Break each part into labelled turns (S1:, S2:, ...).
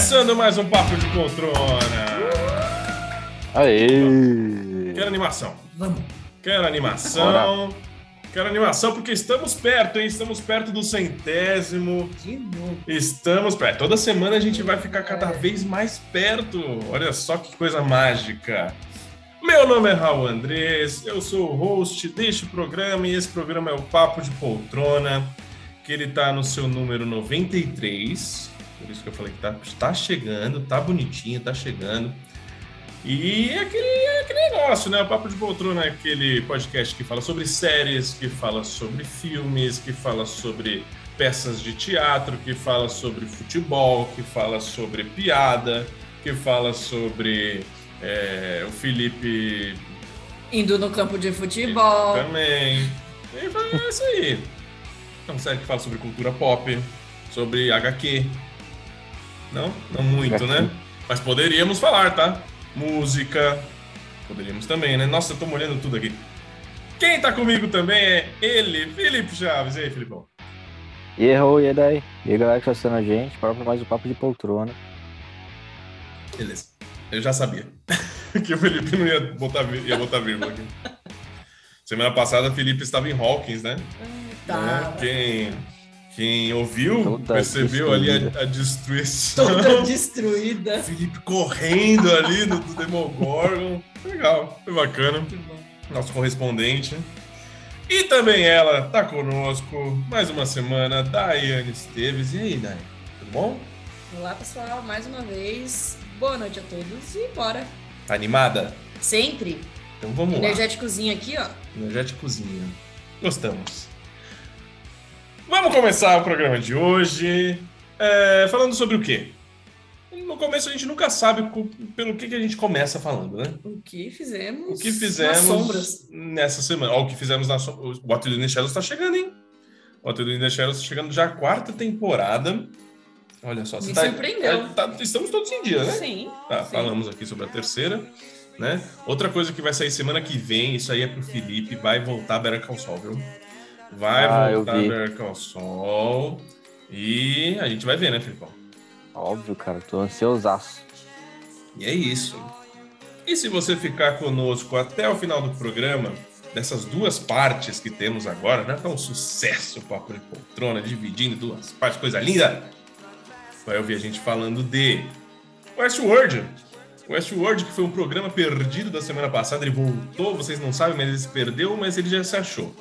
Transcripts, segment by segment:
S1: Começando mais um Papo de Poltrona.
S2: Aê!
S1: Quero animação.
S3: Vamos.
S1: Quero animação. Quero animação porque estamos perto, hein? Estamos perto do centésimo.
S3: De novo.
S1: Estamos perto. Toda semana a gente vai ficar cada vez mais perto. Olha só que coisa mágica. Meu nome é Raul Andrés, eu sou o host deste programa e esse programa é o Papo de Poltrona, que ele tá no seu número 93. Por isso que eu falei que tá, tá chegando, tá bonitinho, tá chegando. E é aquele, é aquele negócio, né? O Papo de Poltrona é aquele podcast que fala sobre séries, que fala sobre filmes, que fala sobre peças de teatro, que fala sobre futebol, que fala sobre piada, que fala sobre é, o Felipe
S3: Indo no campo de futebol.
S1: também. E vai- é isso aí. É uma série que fala sobre cultura pop, sobre HQ. Não? Não muito, né? Mas poderíamos falar, tá? Música. Poderíamos também, né? Nossa, eu tô molhando tudo aqui. Quem tá comigo também é ele, Felipe Chaves. E aí, Filipão?
S2: E errou, e daí? E aí, galera que tá assistindo a gente, bora pra mais um papo de poltrona.
S1: Beleza. Eu já sabia que o Felipe não ia botar, ia botar vírgula aqui. Semana passada, o Felipe estava em Hawkins, né?
S3: Tá.
S1: Né? Quem, quem ouviu
S2: Toda
S1: percebeu ali
S2: destruída.
S1: a, a destruição.
S3: Toda destruída.
S1: Felipe correndo ali no do Demogorgon. Legal, foi bacana. Nosso correspondente. E também ela tá conosco mais uma semana, Daiane Esteves. E aí, Daiane? Tudo bom?
S3: Olá, pessoal. Mais uma vez. Boa noite a todos e bora.
S1: Tá animada?
S3: Sempre.
S1: Então vamos lá.
S3: Energéticozinho aqui, ó.
S1: Energéticozinha. Gostamos. Vamos começar o programa de hoje é, falando sobre o quê? No começo a gente nunca sabe pelo que, que a gente começa falando, né?
S3: O que fizemos?
S1: O que fizemos
S3: Nas sombras.
S1: nessa semana. Ó, o que fizemos na sombra. O What We Do in the Shadows tá chegando, hein? O What We Do in Shadows tá chegando já a quarta temporada. Olha só.
S3: Me
S1: tá-
S3: surpreendeu.
S1: é, tá- estamos todos em dia, né?
S3: Sim.
S1: Tá,
S3: sim.
S1: falamos aqui sobre a terceira, né? Outra coisa que vai sair semana que vem, isso aí é pro Felipe, vai voltar Better Call Saul, viu? Vai
S2: Ah,
S1: voltar
S2: vi.
S1: Better Call Saul. E a gente vai ver, né, Filipão?
S2: Óbvio, cara, tô ansiosaço.
S1: E é isso. E se você ficar conosco até o final do programa, dessas duas partes que temos agora, né? Tá um sucesso o Papo de Poltrona, dividindo duas partes, coisa linda. Vai ouvir a gente falando de Westworld. Westworld, que foi um programa perdido da semana passada, ele voltou, vocês não sabem, mas ele se perdeu, mas ele já se achou.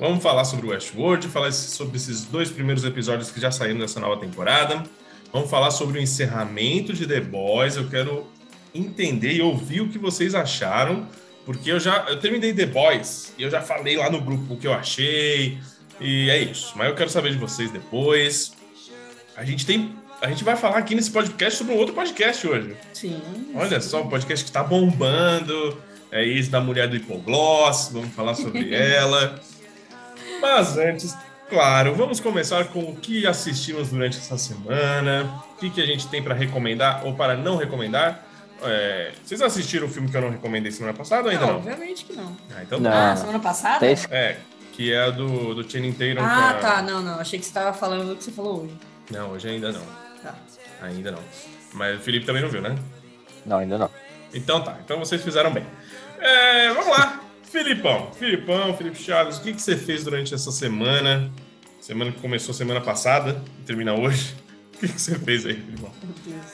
S1: Vamos falar sobre o Westworld, falar sobre esses dois primeiros episódios que já saíram dessa nova temporada. Vamos falar sobre o encerramento de The Boys. Eu quero entender e ouvir o que vocês acharam, porque eu já eu terminei The Boys e eu já falei lá no grupo o que eu achei e é isso. Mas eu quero saber de vocês depois. A gente tem, a gente vai falar aqui nesse podcast sobre um outro podcast hoje.
S3: Sim.
S1: Olha só, um podcast que tá bombando. É isso da mulher do hipogloss. Vamos falar sobre ela. Mas antes, claro, vamos começar com o que assistimos durante essa semana. O que, que a gente tem para recomendar ou para não recomendar. É, vocês assistiram o filme que eu não recomendei semana passada ou ainda
S3: Não,
S1: não?
S3: obviamente que não.
S1: Ah, então
S2: Não.
S3: Ah, semana passada?
S2: Tá
S1: É, que é a do, do Channing Tatum.
S3: Ah,
S1: com a-
S3: tá. Não, não. Achei que você tava falando do que você falou hoje.
S1: Não, hoje ainda não.
S3: Tá.
S1: Ainda não. Mas o Felipe também não viu, né?
S2: Não, ainda não.
S1: Então tá, então vocês fizeram bem. É, vamos lá, Filipão. Filipão, Felipe Chaves, o que, que você fez durante essa semana? Semana que começou semana passada e termina hoje. O que, que você fez aí, Filipão?
S3: Meu Deus.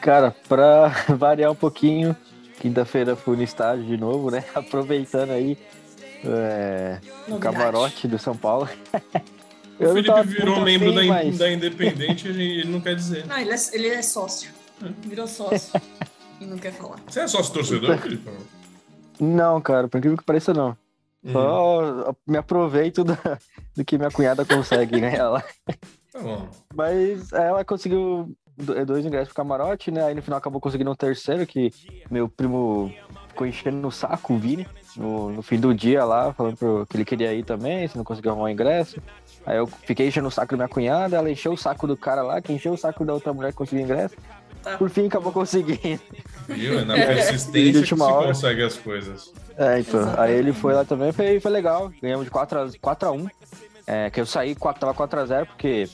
S2: Cara, pra variar um pouquinho, quinta-feira fui no estádio de novo, né? Aproveitando aí é, o camarote do São Paulo.
S1: O Felipe
S2: tava
S1: virou membro da,
S2: afim,
S1: in-
S2: mas-
S1: da Independente e ele não quer dizer.
S3: Não, ele é, ele é sócio. Virou sócio. e não quer falar.
S1: Você é sócio torcedor, Filipão?
S2: Não, cara, por incrível que pareça, não.
S1: Hum,
S2: Só me aproveito da- do que minha cunhada consegue, né? Ela,
S1: tá bom.
S2: Mas ela conseguiu do- dois ingressos pro camarote, né? Aí no final acabou conseguindo um terceiro, que meu primo ficou enchendo no saco, o Vini, no, no fim do dia lá, falando pro, que ele queria ir também, se não conseguiu arrumar o ingresso. Aí eu fiquei enchendo o saco da minha cunhada, ela encheu o saco do cara lá, que encheu o saco da outra mulher que conseguiu ingresso.
S3: Tá.
S2: Por fim, acabou conseguindo.
S1: Viu? É na
S2: De
S1: persistência que se
S2: hora.
S1: consegue as coisas.
S2: É, então.
S3: Exatamente.
S2: Aí ele foi lá também, foi, foi legal. Ganhamos de 4 a, 4 a 1 é, que eu saí, 4, tava 4x0, porque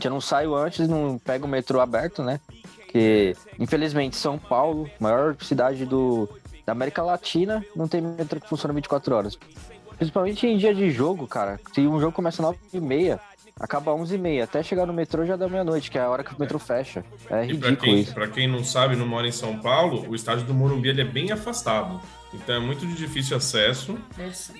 S2: Já não saio antes, não pego o metrô aberto, né? Porque, infelizmente, São Paulo, maior cidade do, da América Latina, não tem metrô que funciona 24 horas. Principalmente em dia de jogo, cara. Se um jogo começa às 9h30, acaba às 11h30. Até chegar no metrô já dá meia-noite, que é a hora que o metrô fecha. É
S1: E pra
S2: ridículo
S1: quem,
S2: isso.
S1: pra quem não sabe, não mora em São Paulo, o estádio do Morumbi ele é bem afastado. Então é muito de difícil acesso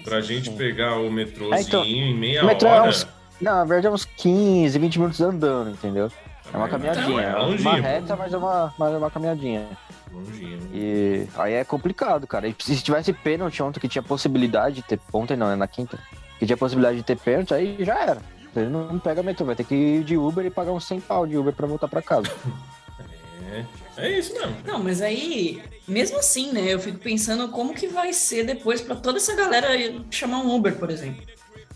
S1: pra gente pegar o metrôzinho
S2: É, então,
S1: em meia
S2: o metrô é
S1: hora.
S2: uns- Não, na verdade é uns 15, 20 minutos andando, entendeu? É uma caminhadinha.
S1: é
S2: É uma reta, mas é uma, mas é uma caminhadinha.
S1: Longinho.
S2: E aí é complicado, cara. E se tivesse pênalti ontem, que tinha possibilidade de ter. Ontem não, né? Na quinta. Que tinha possibilidade de ter pênalti, aí já era. Ele não pega metrô, vai ter que ir de Uber e pagar uns 100 pau de Uber pra voltar pra casa.
S1: É, é isso mesmo.
S3: Não, mas aí, mesmo assim, né? Eu fico pensando como que vai ser depois pra toda essa galera chamar um Uber, por exemplo.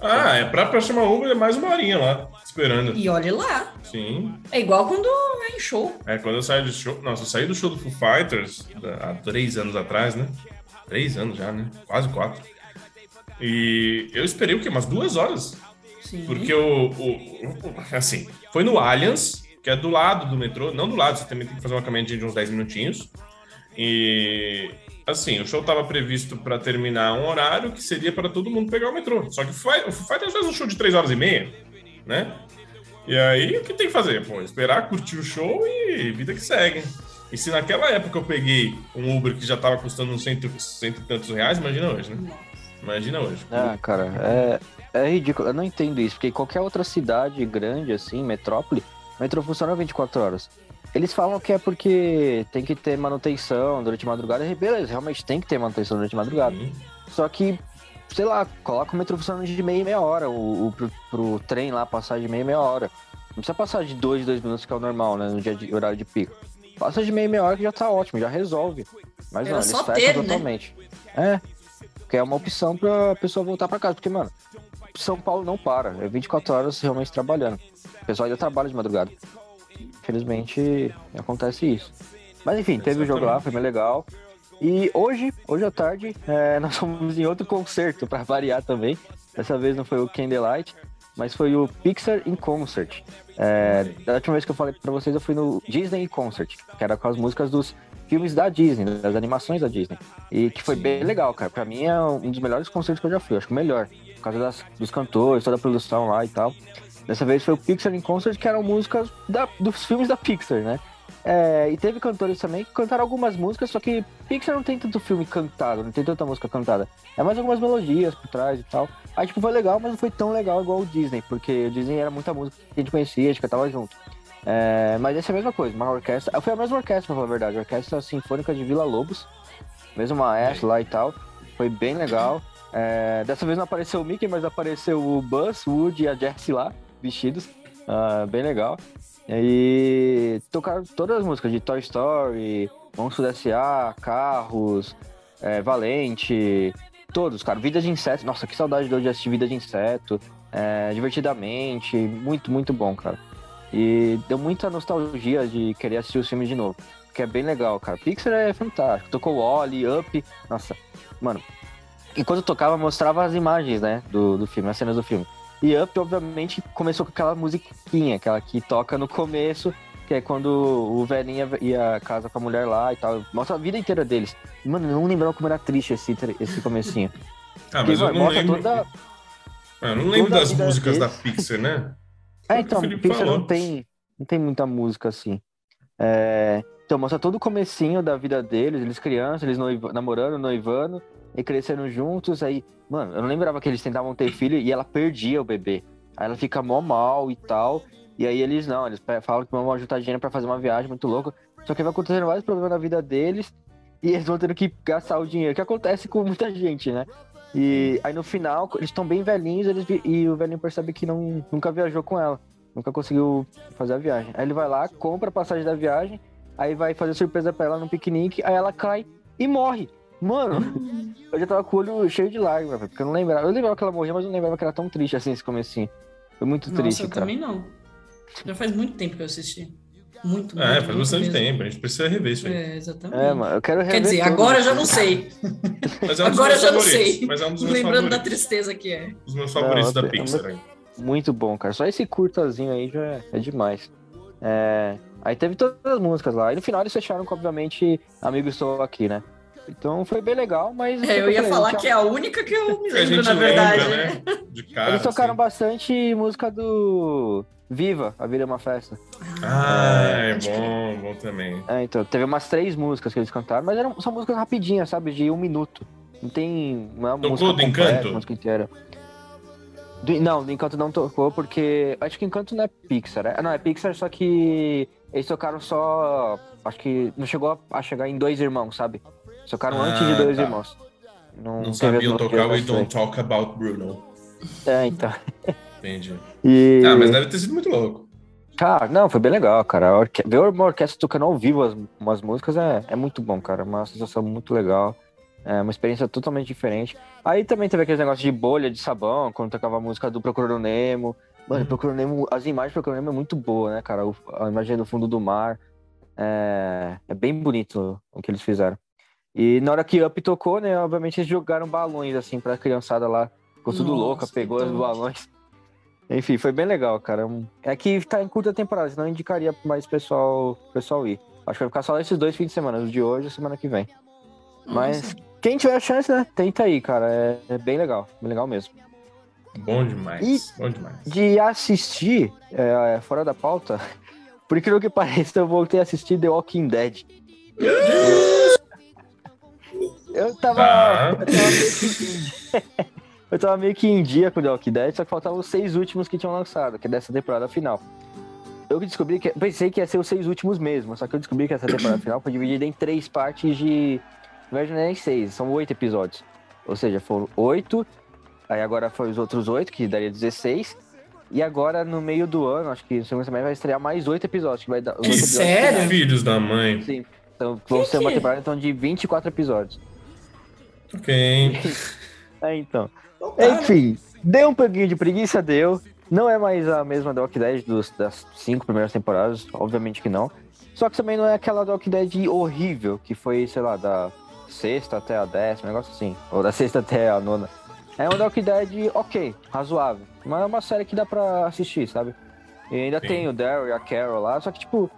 S1: Ah, é pra, pra chamar Uber é mais uma horinha lá, esperando.
S3: E olhe lá.
S1: Sim.
S3: É igual quando é em show.
S1: É, quando eu saí do show. Nossa, eu saí do show do Foo Fighters há três anos atrás, né? Três anos já, né? Quase quatro. E eu esperei o quê? Umas duas horas.
S3: Sim.
S1: Porque o, o- o- Assim, foi no Allianz, que é do lado do metrô. Não do lado, você também tem que fazer uma caminhadinha de uns 10 minutinhos. E. Assim, o show tava previsto para terminar um horário que seria para todo mundo pegar o metrô. Só que o Foo Fighters faz um show de 3 horas e meia, né? E aí, o que tem que fazer? Pô, esperar, curtir o show e vida que segue. E se naquela época eu peguei um Uber que já tava custando uns cento, cento e tantos reais, imagina hoje, né? Imagina hoje.
S2: Ah, cara, é, é ridículo. Eu não entendo isso, porque em qualquer outra cidade grande, assim, metrópole, o metrô funciona 24 horas. Eles falam que é porque tem que ter manutenção durante a madrugada. E beleza, realmente tem que ter manutenção durante a madrugada.
S1: Sim.
S2: Só que, sei lá, coloca o metrô funcionando de meia e meia hora, o, o- pro, pro trem lá passar de meia e meia hora. Não precisa passar de dois, dois minutos, que é o normal, né, no dia de horário de pico. Passa de meia e meia hora que já tá ótimo, já resolve. Mas
S3: Era
S2: não, eles
S3: só
S2: fecham
S3: ter, né?
S2: totalmente. É, que é uma opção pra pessoa voltar pra casa, porque, mano, São Paulo não para, é 24 horas realmente trabalhando. O pessoal ainda trabalha de madrugada. Infelizmente, acontece isso. Mas enfim, teve o jogo lá, foi bem legal. E hoje, hoje à tarde, é, nós fomos em outro concerto, pra variar também. Dessa vez não foi o Candlelight, mas foi o Pixar in Concert. É, da última vez que eu falei pra vocês, eu fui no Disney Concert, que era com as músicas dos filmes da Disney, das animações da Disney. E que foi
S3: Sim.
S2: bem legal, cara. Pra mim é um dos melhores concertos que eu já fui, acho que o melhor. Por causa das- dos cantores, toda a produção lá e tal. Dessa vez foi o Pixar in Concert, que eram músicas da- dos filmes da Pixar, né? É, e teve cantores também que cantaram algumas músicas, só que Pixar não tem tanto filme cantado, não tem tanta música cantada. É mais algumas melodias por trás e tal. Aí, tipo, foi legal, mas não foi tão legal igual o Disney, porque o Disney era muita música que a gente conhecia, a gente cantava junto. É, mas essa é a mesma coisa, uma orquestra. Foi a mesma orquestra, pra falar a verdade, a Orquestra Sinfônica de Vila Lobos, mesmo maestro lá e tal. Foi bem legal. É, dessa vez não apareceu o Mickey, mas apareceu o Buzz, o Woody e a Jessie lá, vestidos. Ah, bem legal. E tocaram todas as músicas de Toy Story, Monstros S.A., Carros, é, Valente, todos, cara. Vida de Inseto. Nossa, que saudade de de assistir Vida de Inseto. É, divertidamente, muito, muito bom, cara. E deu muita nostalgia de querer assistir os filmes de novo. Que é bem legal, cara. Pixar é fantástico. Tocou Wally, Up. Nossa, mano. Enquanto tocava, mostrava as imagens, né? Do, do filme, as cenas do filme. E Up, obviamente, começou com aquela musiquinha, aquela que toca no começo, que é quando o velhinho ia- casa com a mulher lá e tal. Mostra a vida inteira deles. Mano, eu não lembrava como era triste esse, esse comecinho.
S1: Ah,
S2: Porque,
S1: mas eu
S2: mano,
S1: não
S2: mostra
S1: lembro.
S2: toda.
S1: Ah, eu não lembro das músicas da
S2: deles.
S1: Pixar, né?
S2: É, então, Pixar
S1: falou.
S2: não tem, não tem muita música assim. É, então, mostra todo o comecinho da vida deles, eles crianças, eles noiva- namorando, noivando, e crescendo juntos. Aí, mano, eu não lembrava que eles tentavam ter filho e ela perdia o bebê. Aí ela fica mó mal e tal. E aí eles não, eles falam que vão juntar dinheiro pra fazer uma viagem muito louca. Só que vai acontecendo vários problemas na vida deles e eles vão tendo que gastar o dinheiro, que acontece com muita gente, né? E aí no final, eles estão bem velhinhos eles e o velhinho percebe que não, nunca viajou com ela. Nunca conseguiu fazer a viagem. Aí ele vai lá, compra a passagem da viagem, aí vai fazer surpresa pra ela no piquenique, aí ela cai e morre. Mano, eu já tava com o olho cheio de lágrimas, velho, porque eu não lembrava. Eu lembrava que ela morria, mas eu não lembrava que era tão triste assim esse comecinho. Foi muito
S3: Nossa,
S2: triste,
S3: eu
S2: cara.
S3: também não. Já faz muito tempo que eu assisti. Muito, muito.
S1: É, faz
S3: muito
S1: bastante
S3: mesmo.
S1: tempo. A gente precisa rever isso aí.
S3: É, exatamente.
S2: É, mano, eu quero rever
S3: Quer dizer,
S2: tudo,
S3: agora eu já não sei.
S1: Mas é um
S3: Agora eu já não sei.
S1: Mas é um dos meus
S3: Lembrando da
S1: favoritos.
S3: tristeza que é.
S1: Os meus favoritos
S2: Não,
S1: da
S2: eu-
S1: Pixar aí.
S2: muito bom, cara. Só esse curtazinho aí já é, é demais. É, aí teve todas as músicas lá. E no final eles fecharam com, obviamente, Amigo Estou Aqui, né? Então foi bem legal, mas.
S3: É, eu ia falar que é a única que eu me lembro, na verdade. Lembra, né?
S1: De cara,
S2: Eles tocaram
S1: assim.
S2: bastante música do Viva, A Vida é uma Festa.
S1: Ah, é
S3: pode
S1: bom, bom também.
S2: É, então, teve umas três músicas que eles cantaram, mas eram, são músicas rapidinhas, sabe? De um minuto. Não tem. Não é uma
S1: Tocou
S2: música
S1: do
S2: completa,
S1: Encanto?
S2: música inteira. Do- não, do Encanto não tocou, porque. Acho que Encanto não é Pixar. É, não, é Pixar, só que eles tocaram só. Acho que não chegou a, a chegar em dois irmãos, sabe? Tocaram
S1: Ah,
S2: antes de dois
S1: tá.
S2: irmãos. Não,
S1: Não sabiam tocar We Don't Talk About Bruno.
S2: É, então.
S1: Entendi.
S2: E...
S1: Ah, mas deve ter sido muito louco.
S2: Cara, não, foi bem legal, cara. Orque... Ver uma orquestra tocando ao vivo as, umas músicas é, é muito bom, cara. Uma sensação muito legal. É uma experiência totalmente diferente. Aí também teve aqueles negócios de bolha de sabão, quando tocava a música do Procurando Nemo. Mano,
S1: Uhum.
S2: Procurando Nemo, as imagens do Procurando Nemo é muito boa, né, cara? O- A imagem do fundo do mar. É, é bem bonito o que eles fizeram. E na hora que Up tocou, né, obviamente eles jogaram balões, assim, pra criançada lá. Ficou tudo
S3: Nossa,
S2: louca, pegou os balões. Enfim, foi bem legal, cara. Um- É que tá em curta temporada, senão eu indicaria pra mais pessoal, pessoal ir. Acho que vai ficar só esses dois fins de semana, os de hoje e semana que vem. Mas
S3: Nossa.
S2: quem tiver a chance, né, tenta aí, cara. É, é bem legal, bem legal mesmo.
S1: Bom demais. Bom demais.
S2: De assistir, é, fora da pauta, por incrível que pareça, eu voltei a assistir The Walking Dead. Eu tava,
S1: Tá.
S2: eu tava meio que eu tava meio que em dia com The Walking Dead, só que faltavam os seis últimos que tinham lançado, que é dessa temporada final. Eu descobri que. Pensei que ia ser os seis últimos mesmo, só que eu descobri que essa temporada final foi dividida em três partes de. Na verdade, não é nem seis, são oito episódios. Ou seja, foram oito, aí agora foi os outros oito, que daria 16. E agora, no meio do ano, acho que no segundo semestre vai estrear mais oito episódios, que vai dar. episódios
S3: Sério?
S1: Filhos da mãe.
S2: Sim. Então, vão ser uma
S3: que-
S2: temporada então, de 24 episódios.
S1: Ok.
S2: É, então.
S3: Então tá, né?
S2: Enfim, deu um pouquinho de preguiça, deu. Não é mais a mesma Walking Dead dos, das cinco primeiras temporadas, obviamente que não. Só que também não é aquela Walking Dead horrível, que foi, sei lá, da sexta até a décima, um negócio assim. Ou da sexta até a nona. É uma Walking Dead ok, razoável. Mas é uma série que dá pra assistir, sabe? E ainda
S1: Sim.
S2: tem o Daryl e a Carol lá, só que, tipo,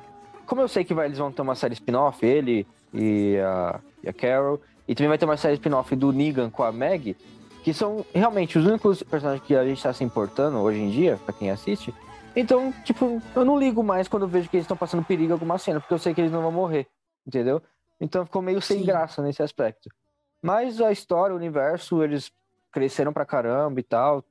S2: como eu sei que vai, eles vão ter uma série spin-off, ele e a, e a Carol, e também vai ter uma série spin-off do Negan com a Meg, que são realmente os únicos personagens que a gente tá se importando hoje em dia, pra quem assiste. Então, tipo, eu não ligo mais quando eu vejo que eles estão passando perigo em alguma cena, porque eu sei que eles não vão morrer, entendeu? Então ficou meio sem
S3: Sim.
S2: graça nesse aspecto. Mas a história, o universo, eles cresceram pra caramba e tal.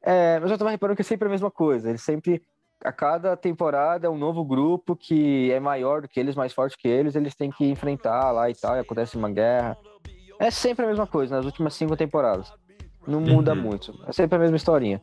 S2: É, mas eu tava reparando que é sempre a mesma coisa. Eles sempre, a cada temporada, é um novo grupo que é maior do que eles, mais forte que eles, eles têm que enfrentar lá e tal, e acontece uma guerra. É sempre a mesma coisa, nas últimas cinco temporadas. Não muda
S1: Uhum.
S2: muito. É sempre a mesma historinha.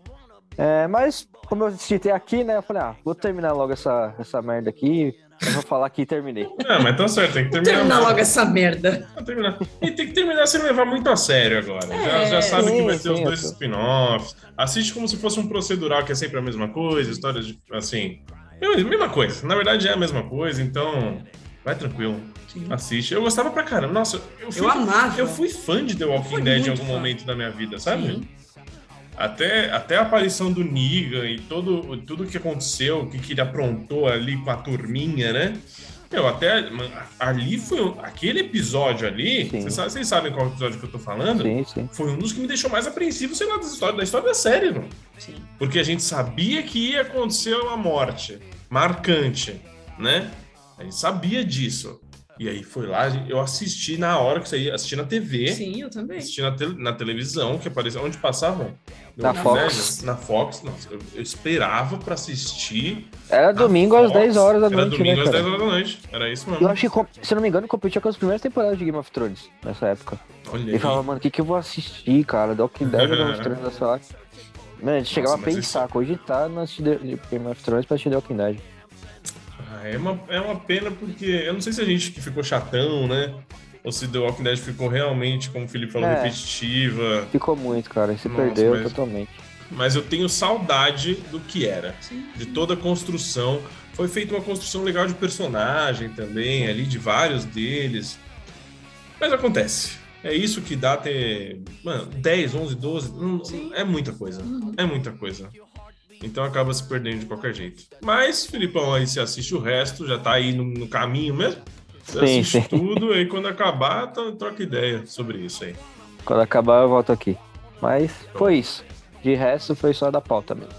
S2: É, mas, como eu assisti aqui, né, eu falei, ah, vou terminar logo essa, essa merda aqui. Eu vou falar que terminei.
S1: Ah, mas tá certo, tem que terminar.
S3: Terminar logo essa merda.
S1: Tem que terminar. E tem que terminar sem levar muito a sério agora. já,
S3: É,
S1: já sabe que
S2: sim,
S1: vai ter os
S2: sim,
S1: dois
S2: eu tô-
S1: spin-offs. Assiste como se fosse um procedural, que é sempre a mesma coisa, histórias de, assim. é Mesma coisa. Na verdade é a mesma coisa, então. Vai tranquilo.
S3: Sim.
S1: Assiste. Eu gostava pra caramba. Nossa, eu fui,
S3: Eu amava.
S1: eu fui fã de The Walking Dead em algum
S3: fã.
S1: momento da minha vida, sabe?
S3: Sim.
S1: Até, até a aparição do Negan e todo, tudo que aconteceu, o que, que ele aprontou ali com a turminha, né? Meu, até ali foi. Aquele episódio ali,
S2: Sim.
S1: vocês sabem, vocês sabem qual episódio que eu tô falando?
S2: Sim, sim.
S1: Foi um dos que me deixou mais apreensivo, sei lá, da história, da história da série, mano.
S3: Sim.
S1: Porque a gente sabia que ia acontecer uma morte marcante, né? A gente sabia disso. E aí foi lá, eu assisti na hora que saía, assisti na TV.
S3: Sim, eu também.
S1: Assisti na, tel- na televisão, que apareceu. Onde passavam?
S2: Na
S1: No-
S2: Fox.
S1: Na Fox. Nossa, eu, eu esperava pra assistir.
S2: Era domingo às
S1: Fox.
S2: 10 horas da
S1: Era
S2: noite,
S1: domingo
S2: né,
S1: às
S2: cara?
S1: 10 horas da noite. Era isso mesmo.
S2: Eu acho que, se eu não me engano, competia com as primeiras temporadas de Game of Thrones nessa época.
S1: Olha
S2: E falava, mano, o que, que eu vou assistir, cara? Walking Dead ou Game of Thrones nessa hora? Mano, a gente chegava a
S1: mas
S2: pensar, cogitar no assistir The- Game of Thrones pra assistir The Walking Dead.
S1: É, uma, é uma pena porque eu não sei se a gente que ficou chatão, né? Ou se The Walking Dead ficou realmente, como o Felipe falou,
S2: É.
S1: repetitiva.
S2: Ficou muito, cara. Se
S1: Nossa,
S2: perdeu
S1: mas-
S2: totalmente.
S1: Mas eu tenho saudade do que era.
S3: Sim.
S1: de toda a construção. Foi feita uma construção legal de personagem também, ali de vários deles. Mas acontece. É isso que dá ter. Mano, 10, 11, 12. hum,
S3: Sim.
S1: É muita coisa.
S3: Uhum.
S1: É muita coisa. Então acaba se perdendo de qualquer jeito. Mas, Filipão, aí você assiste o resto, já tá aí no, no caminho mesmo. Você
S2: Sim,
S1: assiste
S2: sim.
S1: tudo, aí quando acabar, tá- troca ideia sobre isso aí.
S2: Quando acabar, eu volto aqui. Mas foi isso. De resto, foi só da pauta mesmo.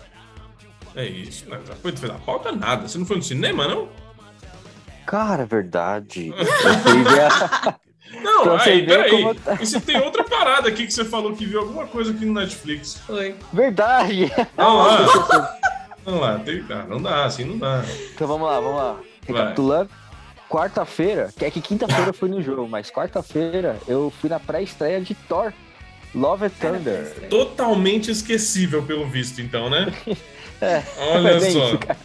S1: É isso. Foi foi da pauta nada. Você não foi no cinema, não?
S2: Cara, é verdade. Eu fui ver a-
S1: Não,
S2: você
S1: aí,
S2: ver
S1: peraí.
S2: como tá.
S1: E se tem outra parada aqui que você falou que viu alguma coisa aqui no Netflix?
S3: Foi.
S2: Verdade!
S1: Não lá. Não lá, tem... ah, não dá, assim não dá.
S2: Então vamos lá, vamos lá. Recapitulando. Quarta-feira, que é que quinta-feira eu fui no jogo, mas quarta-feira eu fui na pré-estreia de Thor. Love and Thunder.
S1: Totalmente esquecível, pelo visto, então, né?
S2: É,
S1: Olha
S2: é
S1: só.
S2: isso, cara.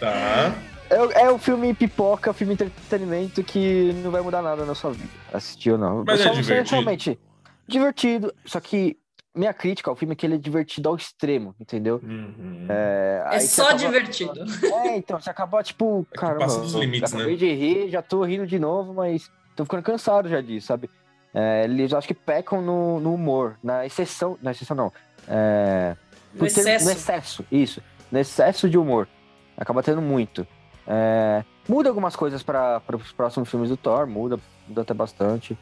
S1: Tá.
S2: É, o- é um filme pipoca, filme entretenimento que não vai mudar nada na sua vida. Assistir ou não.
S1: Mas é divertido.
S2: Realmente, divertido. Só que minha crítica ao filme é que ele é divertido ao extremo, entendeu?
S1: Uhum.
S2: É,
S3: É só
S2: acaba-
S3: divertido.
S2: É, então, você acaba, tipo,
S1: É
S2: cara,
S1: passa dos limites, né?
S2: acabei de rir, já tô rindo de novo, mas tô ficando cansado já disso, sabe? É, eles acho que pecam no, no humor, na exceção, na exceção não, é,
S3: No
S2: por ter-
S3: excesso.
S2: no excesso, isso, no excesso de humor, acaba tendo muito. É, muda algumas coisas para os próximos filmes do Thor, muda, muda até bastante.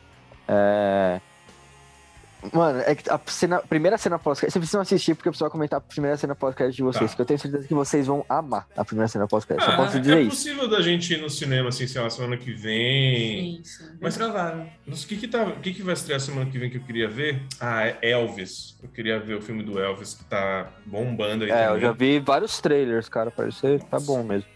S2: É, Mano, é que a cena, primeira cena pós-crédito. Vocês precisam assistir porque eu preciso comentar a primeira cena pós-crédito de vocês,
S1: Tá.
S2: que eu tenho certeza que vocês vão amar a primeira cena pós-crédito. Só
S1: Ah,
S2: posso dizer
S1: é
S2: isso.
S1: possível da gente ir no cinema, assim, sei lá, semana que vem.
S3: Sim, sim.
S1: Mas-
S3: provável.
S1: O que que, tá, o que que vai estrear semana que vem que eu queria ver? Ah, é Elvis. Eu queria ver o filme do Elvis, que tá bombando aí
S2: É, eu
S1: também.
S2: já vi vários trailers, cara. Parece tá bom mesmo.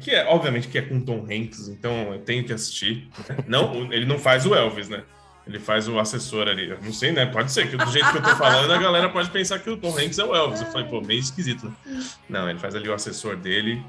S1: Que é, obviamente, que é com Tom Hanks, então eu tenho que assistir. Não, ele não faz o Elvis, né? Ele faz o assessor ali. Eu não sei, né? Pode ser que do jeito que eu tô falando, a galera pode pensar que o Tom Hanks é o Elvis. Eu falei, pô, meio esquisito, né? Não, ele faz ali o assessor dele.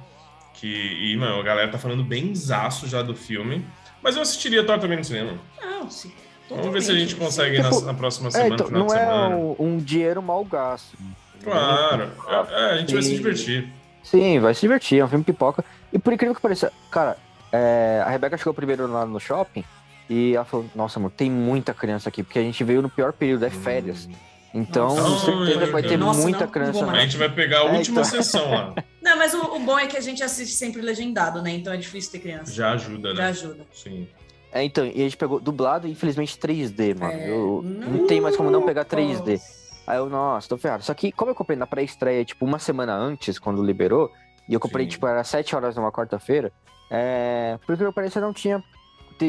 S1: Que, e, mano, a galera tá falando bem zaço já do filme. Mas eu assistiria Thor também no cinema.
S3: Não, sim.
S1: Vamos ver se a gente consegue na,
S2: Tipo,
S1: na próxima
S2: É,
S1: semana,
S2: então,
S1: final
S2: não
S1: de
S2: é
S1: semana.
S2: um, um dinheiro mal gasto.
S1: Claro. É, é, a gente vai se divertir.
S2: Sim, vai se divertir, é um filme pipoca. E por incrível que pareça, cara, é, a Rebeca chegou primeiro lá no shopping e ela falou, nossa, amor, tem muita criança aqui, porque a gente veio no pior período, é férias. Então,
S3: Nossa.
S2: com certeza vai ter
S3: Nossa,
S2: muita
S3: não,
S2: criança.
S3: não
S1: A gente vai pegar a
S2: É,
S1: última
S2: então.
S1: sessão lá.
S3: Não, mas o, o bom é que a gente assiste sempre legendado, né? Então é difícil ter criança.
S1: Já ajuda,
S3: Já
S1: né?
S3: ajuda.
S1: Sim.
S2: É, então, e a gente pegou dublado e infelizmente 3D, mano.
S3: É,
S2: Eu, não tem mais como não pegar 3D. Aí eu, nossa, tô ferrado. Só que, como eu comprei na pré-estreia, tipo, uma semana antes, quando liberou, e eu comprei,
S1: Sim.
S2: tipo, era 7 horas numa quarta-feira, é... Por que eu parecia não tinha.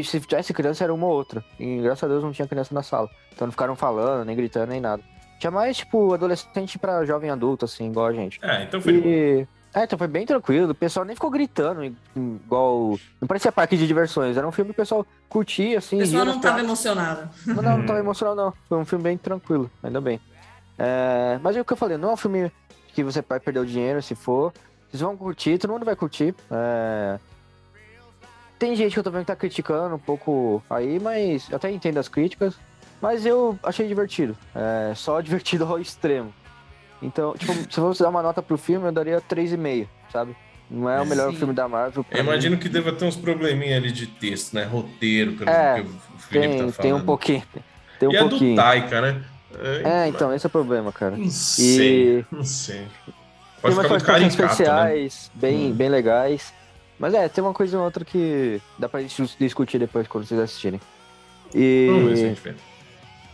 S2: Se tivesse criança, era uma ou outra. E graças a Deus não tinha criança na sala. Então não ficaram falando, nem gritando, nem nada. Tinha mais, tipo, adolescente pra jovem adulto, assim, igual a gente.
S1: É, então foi.
S2: E. É, então foi bem tranquilo. O pessoal nem ficou gritando, igual. Não parecia parque de diversões. Era um filme que o pessoal curtia, assim.
S3: O pessoal não
S2: nas
S3: tava
S2: piadas.
S3: emocionado.
S2: Não, não, não tava emocionado, não. Foi um filme bem tranquilo, ainda bem. É, mas é o que eu falei, não é um filme que você vai perder o dinheiro se for. Vocês vão curtir, todo mundo vai curtir. É, Tem gente que eu tô vendo que tá criticando um pouco aí, mas eu até entendo as críticas. Mas eu achei divertido. É, só divertido ao extremo. Então, tipo, se eu fosse dar uma nota pro filme, eu daria 3,5, sabe? Não é o melhor
S3: Sim.
S2: filme da Marvel.
S1: Eu
S2: mim.
S1: imagino que deva ter uns probleminha ali de texto, né? Roteiro, pelo
S2: É,
S1: que o Felipe
S2: tem,
S1: tá falando.
S2: tem um pouquinho. Tem um
S1: e é
S2: pouquinho.
S1: do Taika, né?
S2: É, então, esse é o problema, cara.
S1: Não sei,
S2: E-
S1: não sei.
S2: Tem
S1: Pode
S2: umas
S1: ficar muito
S2: participações
S1: caricato, né?
S2: especiais bem,
S1: Hum.
S2: bem legais. Mas é, tem uma coisa ou outra que dá pra gente discutir depois quando vocês assistirem. E...
S1: Vamos ver se a gente vê.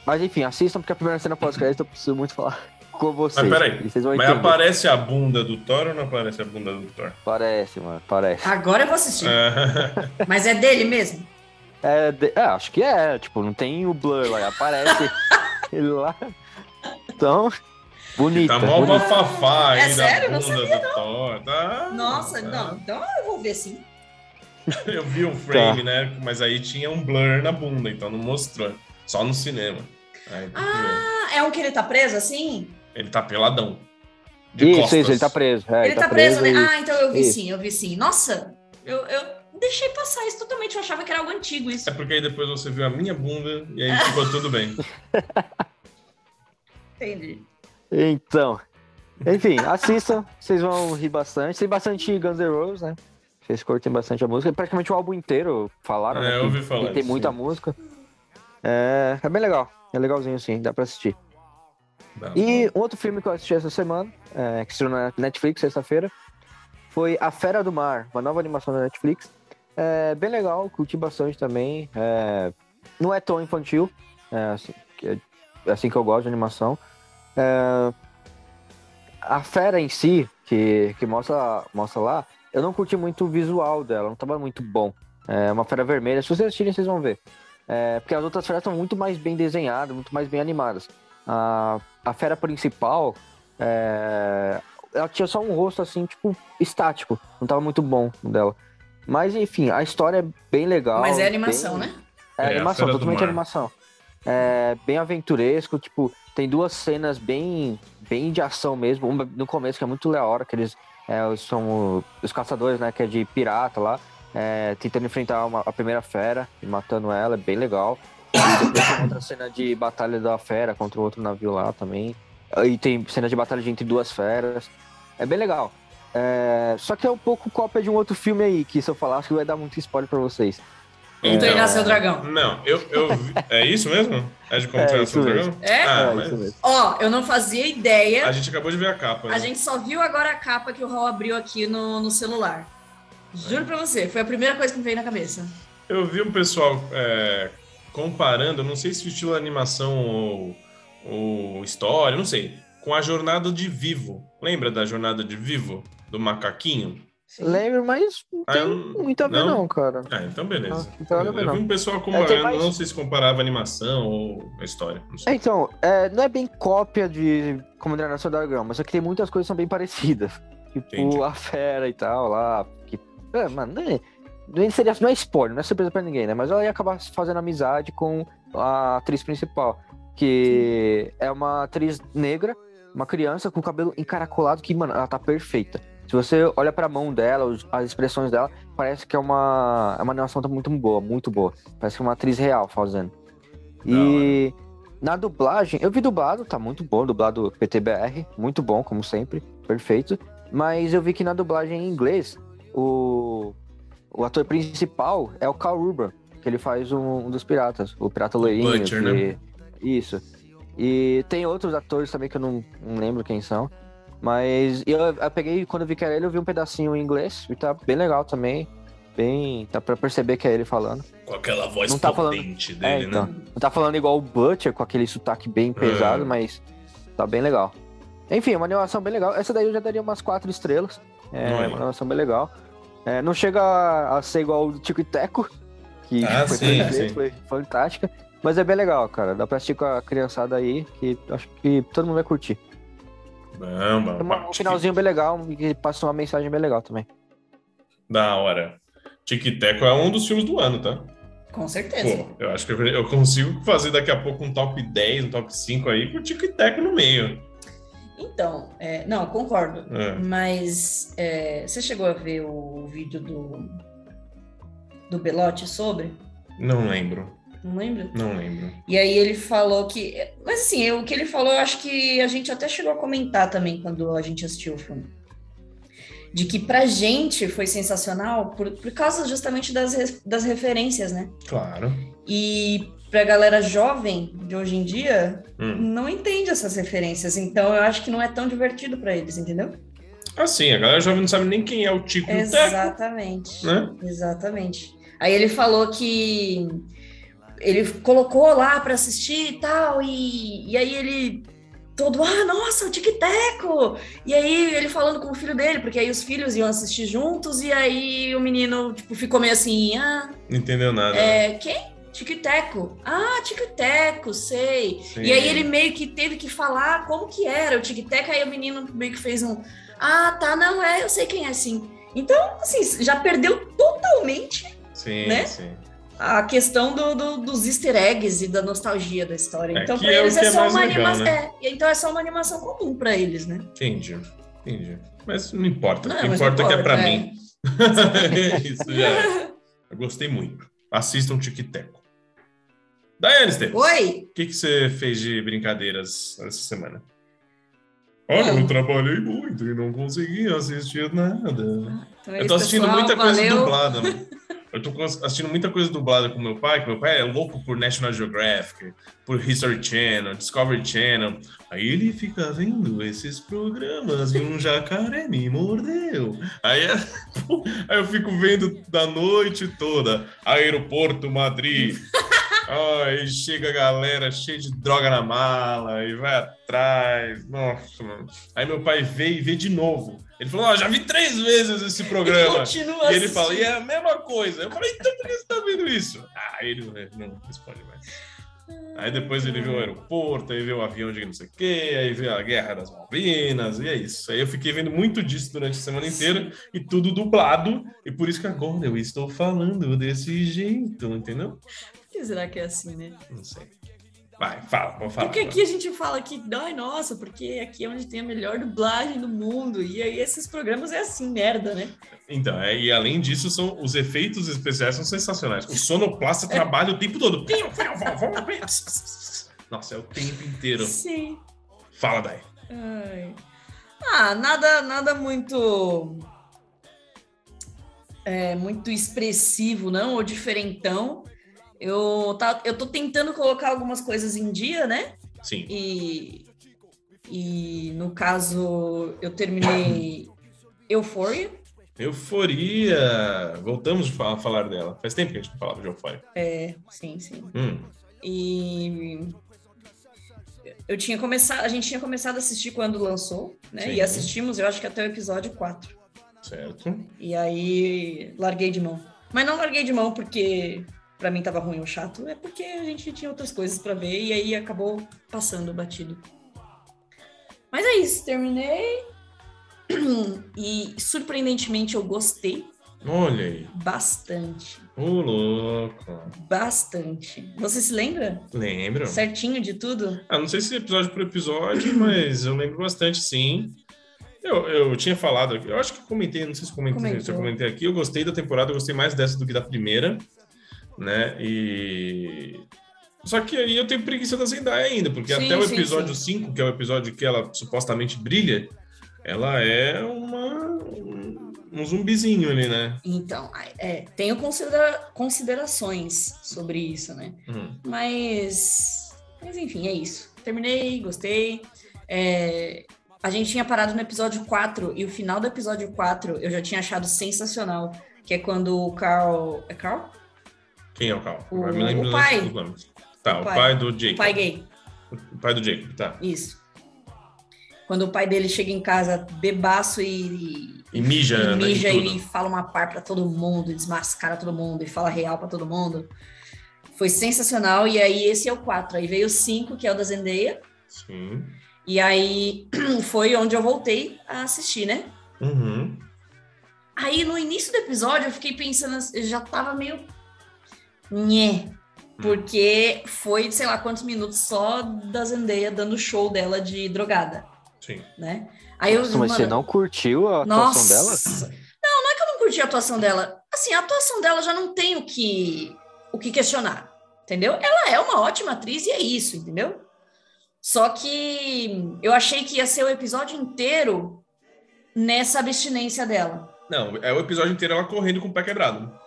S2: Mas enfim, assistam porque a primeira cena pós-crédito eu preciso muito falar com vocês.
S1: Mas peraí,
S2: vocês vão
S1: Mas
S2: entender.
S1: aparece a bunda do Thor ou não aparece a bunda do Thor?
S2: Parece, mano, parece.
S3: Agora eu vou assistir.
S1: É.
S3: Mas é dele mesmo?
S2: É, de- é, acho que é, tipo, não tem o blur lá, aparece ele lá. Então, bonita.
S1: Tá mó bafafá aí
S3: É
S1: da
S3: sério? Não
S1: bunda do Thor. Tá,
S3: Nossa,
S1: tá.
S3: não. Então eu vou ver sim.
S1: Eu vi o frame,
S2: Tá.
S1: né? Mas aí tinha um blur na bunda, então não mostrou. Só no cinema. Aí.
S3: Ah, é um que ele tá preso assim?
S1: Ele tá peladão. De
S2: Isso,
S1: costas.
S2: isso, ele tá preso. É,
S3: ele tá, preso, né?
S2: e-
S3: Ah, então eu vi
S2: Isso.
S3: sim, eu vi sim. Nossa, eu, eu deixei passar isso totalmente. Eu achava que era algo antigo isso.
S1: É porque aí depois você viu a minha bunda e aí ficou tudo bem.
S3: Entendi.
S2: Então, enfim, assistam, vocês vão rir bastante. Tem bastante Guns N' Roses, né? Vocês curtem bastante a música. Praticamente o álbum inteiro falaram,
S1: É,
S2: né?
S1: eu ouvi falar
S2: que tem muita
S1: sim.
S2: música. É, é bem legal. É legalzinho, sim, dá pra assistir. E um outro filme que eu assisti essa semana, é, que estreou na Netflix sexta-feira, foi A Fera do Mar, uma nova animação da Netflix. É bem legal, curti bastante também. É, não é tão infantil, é assim, é assim que eu gosto de animação. É, a fera em si, que, que mostra, mostra lá, eu não curti muito o visual dela, não tava muito bom. É uma fera vermelha, se vocês assistirem, vocês vão ver. É, porque as outras feras estão muito mais bem desenhadas, muito mais bem animadas. A, a fera principal, é, ela tinha só um rosto assim, tipo, estático. Não tava muito bom dela. Mas enfim, a história é bem legal.
S3: Mas é animação,
S2: bem-
S3: né?
S2: É,
S1: É,
S2: animação, totalmente animação. É bem aventuresco, tipo, tem duas cenas bem, bem de ação mesmo. Uma no começo, que é muito da que eles é, são os caçadores, né? Que é de pirata lá, é, tentando enfrentar uma- a primeira fera e matando ela, é bem legal. E depois tem outra cena de batalha da fera contra o outro navio lá também. E tem cena de batalha entre duas feras. É bem legal. É, só que é um pouco cópia de um outro filme aí, que se eu falar, acho que vai dar muito spoiler pra vocês.
S3: Então ele nasceu dragão.
S1: Não, eu, eu É isso mesmo? É de como
S2: É,
S1: treinar seu dragão?
S3: É?
S1: Ah,
S2: é,
S1: mas
S2: isso mesmo.
S3: Ó, eu não fazia ideia.
S1: a gente acabou de ver a capa. né?
S3: A gente só viu agora a capa que o Raul abriu aqui no, no celular. Juro pra você, foi a primeira coisa que me veio na cabeça.
S1: Eu vi um pessoal é, comparando, não sei se estilo animação ou, ou história, não sei, com a jornada de Vivo. Lembra da jornada de Vivo? Do macaquinho?
S2: Lembro, mas não
S1: Ah,
S2: tem
S1: eu
S2: muito a ver,
S1: não?
S2: não, cara.
S1: Ah, então beleza.
S2: Ah, então
S1: eu vi um pessoal
S2: É, tem
S1: comparando,
S2: mais-
S1: não sei se comparava a animação ou a história. Não
S2: É, então, é, não é bem cópia de Como Treinar Seu Dragão, mas é que tem muitas coisas que são bem parecidas. Tipo,
S1: Entendi.
S2: a fera e tal lá. Que, é, mano, não é, não é- seria, não é spoiler, não é surpresa pra ninguém, né? Mas ela ia acabar fazendo amizade com a atriz principal, que é uma atriz negra, uma criança com cabelo encaracolado, que, mano, ela tá perfeita. Se você olha pra mão dela, as expressões dela, parece que é uma, é uma animação muito boa, muito boa. Parece que é uma atriz real fazendo. E na dublagem, eu vi dublado, tá muito bom, dublado PTBR, muito bom, como sempre, perfeito. Mas eu vi que na dublagem em inglês, o, o ator principal é o Carl Urban, que ele faz um, um dos piratas, o pirata loirinho.
S1: Butcher,
S2: que-
S1: né?
S2: Isso. E tem outros atores também que eu não, não lembro quem são. Mas eu, eu peguei, quando eu vi que era ele, eu vi um pedacinho em inglês, e tá bem legal também. Bem. Dá pra perceber que é ele falando.
S1: Com aquela voz
S2: Não tá falando- É,
S1: dele,
S2: então.
S1: né?
S2: Não tá falando igual o Butcher, com aquele sotaque bem pesado,
S1: É.
S2: mas tá bem legal. Enfim, é uma animação bem legal. Essa daí eu já daria umas quatro estrelas. É
S1: Olha.
S2: uma animação bem legal. É, não chega a, a ser igual o Tico e Teco, que
S1: Ah,
S2: foi
S1: sim, sim.
S2: foi fantástica. Mas é bem legal, cara. Dá pra assistir com a criançada aí, que acho que todo mundo vai curtir. Uma-
S1: bom.
S2: um finalzinho bem legal e passa uma mensagem bem legal também.
S1: Da hora. Tic-Teco é um dos filmes do ano, tá?
S3: Com certeza.
S1: Pô, eu acho que eu consigo fazer daqui a pouco um top 10, um top 5 aí com o Tic-Teco no meio.
S3: Então, é, não, concordo.
S1: É.
S3: Mas é, você chegou a ver o vídeo do, do Belotti sobre?
S1: Não lembro,
S3: Não lembra?
S1: não lembro.
S3: E aí ele falou que. Mas assim, eu- o que ele falou, eu acho que a gente até chegou a comentar também quando a gente assistiu o filme. De que pra gente foi sensacional por, por causa justamente das, das referências, né?
S1: Claro.
S3: E pra galera jovem de hoje em dia,
S1: Hum.
S3: não entende essas referências. Então eu acho que não é tão divertido pra eles, entendeu?
S1: Assim, a galera jovem não sabe nem quem é o Tico e o Teco,
S3: Exatamente.
S1: né?
S3: Exatamente. Aí ele falou que ele colocou lá para assistir e tal, e, e aí ele todo, ah, nossa, o Tic-Teco! E aí ele falando com o filho dele, porque aí os filhos iam assistir juntos, e aí o menino, tipo, ficou meio assim, ah,
S1: Não entendeu nada. né?
S3: é, quem? Tic-Teco. Ah, Tic-Teco, sei.
S1: Sim.
S3: E aí ele meio que teve que falar como que era o tic-tac, aí o menino meio que fez um. Ah, tá, não é, eu sei quem é sim. Então, assim, já perdeu totalmente
S1: Sim,
S3: né?
S1: sim.
S3: A questão do, do- dos easter eggs e da nostalgia da história.
S1: É,
S3: então, pra
S1: é
S3: eles é
S1: é
S3: só uma
S1: legal,
S3: animação.
S1: né?
S3: É, então é só uma animação comum pra eles, né?
S1: Entendi, entendi. Mas não importa.
S3: Não,
S1: o que importa é que é pra
S3: é.
S1: mim. Isso já é. Eu gostei muito. Assistam Tic-Teco. Daiane Esteves,
S3: Oi!
S1: o que, que você fez de brincadeiras essa semana? Olha,
S3: Não.
S1: eu trabalhei muito e não consegui assistir nada.
S3: Então é
S1: Eu tô assistindo
S3: pessoal,
S1: muita coisa
S3: valeu.
S1: dublada. eu tô assistindo muita coisa dublada com meu pai, que meu pai é louco por National Geographic, por History Channel, Discovery Channel. Aí ele fica vendo esses programas e um jacaré me mordeu. Aí, é, aí eu fico vendo da noite toda. Aeroporto Madrid. Aí chega a galera cheia de droga na mala e vai atrás. Nossa, mano. Aí meu pai veio e vê de novo. Ele falou: oh, já vi três vezes esse programa.
S3: Continua
S1: e ele fala: e é a mesma coisa. Eu falei: então por que você tá vendo isso? Ah, ele não responde mais. Aí depois ele viu o aeroporto, aí viu o avião de não sei o quê, aí viu a guerra das Malvinas, e é isso. Aí eu fiquei vendo muito disso durante a semana inteira, e tudo dublado, e por isso que agora eu estou falando desse jeito, entendeu?
S3: Que será que é assim, né?
S1: Não sei. Vai, fala, vou falar.
S3: Porque aqui a gente fala que, ai, nossa, porque aqui é onde tem a melhor dublagem do mundo. E aí esses programas é assim, merda, né?
S1: Então, é, e além disso, são, os efeitos especiais são sensacionais. O sonoplasta trabalha o tempo todo. Nossa, é o tempo inteiro.
S3: Sim.
S1: Fala, Dai.
S3: Ai. Ah, nada, nada muito. É, muito expressivo, não, ou diferentão. Eu, tá, eu tô tentando colocar algumas coisas em dia, né?
S1: Sim.
S3: E, e no caso, eu terminei Euphoria.
S1: Euforia! Voltamos a falar dela. Faz tempo que a gente não falava de Euphoria.
S3: É, sim, sim.
S1: Hum.
S3: E eu tinha começado, a gente tinha começado a assistir quando lançou, né?
S1: Sim.
S3: E assistimos, eu acho que até o episódio 4.
S1: Certo.
S3: E aí larguei de mão. Mas não larguei de mão porque para mim tava ruim ou chato, é porque a gente tinha outras coisas para ver e aí acabou passando batido. Mas é isso, terminei. E surpreendentemente eu gostei
S1: Olha aí.
S3: bastante.
S1: Ô, louco.
S3: Bastante. Você se lembra?
S1: Lembro.
S3: Certinho de tudo?
S1: Ah, não sei se episódio por episódio, mas eu lembro bastante, sim. Eu, eu tinha falado, eu acho que comentei, não sei se, comentei,
S3: Comentou.
S1: se eu comentei aqui, eu gostei da temporada, eu gostei mais dessa do que da primeira, né? E. Só que aí eu tenho preguiça da Zendaya ainda, porque
S3: Sim,
S1: até o episódio
S3: sim.
S1: 5, que é o episódio que ela supostamente brilha, ela é uma. um- um zumbizinho ali, né?
S3: Então, é, tenho considera- considerações sobre isso, né?
S1: Hum.
S3: Mas, mas enfim, é isso. Terminei, gostei. É, a gente tinha parado no episódio 4 e o final do episódio 4 eu já tinha achado sensacional, que é quando o Carl. É Carl?
S1: Quem é o Cal?
S3: O-
S1: me lembro
S3: o pai.
S1: dos nomes. Tá,
S3: O
S1: o
S3: pai.
S1: pai, do
S3: O
S1: Jacob.
S3: pai gay.
S1: O pai do Jacob, tá.
S3: Isso. Quando o pai dele chega em casa bebaço e,
S1: E mija,
S3: e
S1: né,
S3: mija
S1: tudo.
S3: e fala uma par pra todo mundo, desmascara todo mundo e fala real pra todo mundo. Foi sensacional. E aí, esse é o 4. Aí veio o 5, que é o da Zendaya.
S1: Sim.
S3: E aí foi onde eu voltei a assistir, né?
S1: Uhum.
S3: Aí no início do episódio eu fiquei pensando, eu já tava meio. Nhé. Porque foi, sei lá, quantos minutos só da Zendaya dando show dela de drogada,
S1: Sim.
S3: né? Aí eu,
S2: Nossa, mas você
S3: mano,
S2: não curtiu a
S3: Nossa!
S2: atuação dela?
S3: Não, não é que eu não curti a atuação dela. Assim, a atuação dela já não tem o que, o que questionar, entendeu? Ela é uma ótima atriz e é isso, entendeu? Só que eu achei que ia ser o episódio inteiro nessa abstinência dela.
S1: Não, é o episódio inteiro ela correndo com o pé quebrado.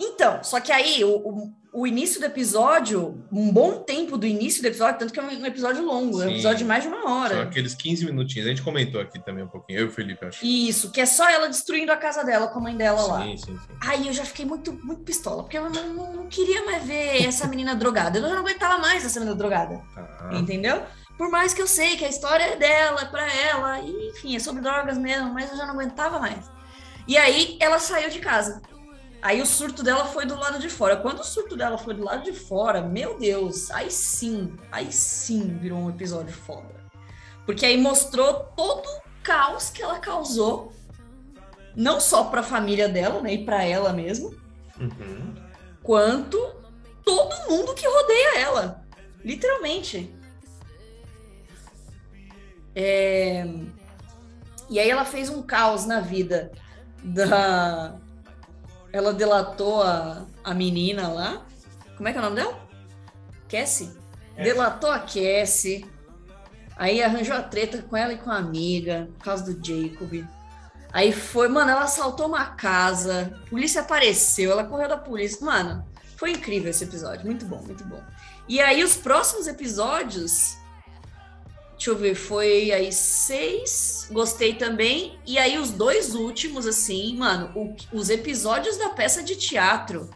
S3: Então, só que aí o, o, o início do episódio, um bom tempo do início do episódio, tanto que é um, um episódio longo, é um
S1: Sim.
S3: episódio de mais de uma hora.
S1: aqueles 15 minutinhos. A gente comentou aqui também um pouquinho. Eu e o Felipe, acho.
S3: Isso, que é só ela destruindo a casa dela com a mãe dela lá.
S1: Sim, sim, sim.
S3: Aí eu já fiquei muito, muito pistola, porque eu não, não- não queria mais ver essa menina drogada. Eu já não aguentava mais essa menina drogada,
S1: Tá.
S3: entendeu? Por mais que eu sei que a história é dela, é pra ela, e, enfim, é sobre drogas mesmo, mas eu já não aguentava mais. E aí ela saiu de casa. Aí o surto dela foi do lado de fora. Quando o surto dela foi do lado de fora, meu Deus, aí sim, aí sim virou um episódio foda. Porque aí mostrou todo o caos que ela causou, não só pra família dela, né, e pra ela mesmo,
S1: Uhum.
S3: quanto todo mundo que rodeia ela. Literalmente. É, E aí ela fez um caos na vida da. Ela delatou a, a menina lá. Como é que é o nome dela? Cassie? Delatou a Cassie. Aí arranjou a treta com ela e com a amiga, por causa do Jacob. Aí foi, mano, ela assaltou uma casa, a polícia apareceu, ela correu da polícia. Mano, foi incrível esse episódio. Muito bom, muito bom. E aí, os próximos episódios. Deixa eu ver, foi aí seis. Gostei também. E aí, os dois últimos, assim, mano, o- os episódios da peça de teatro.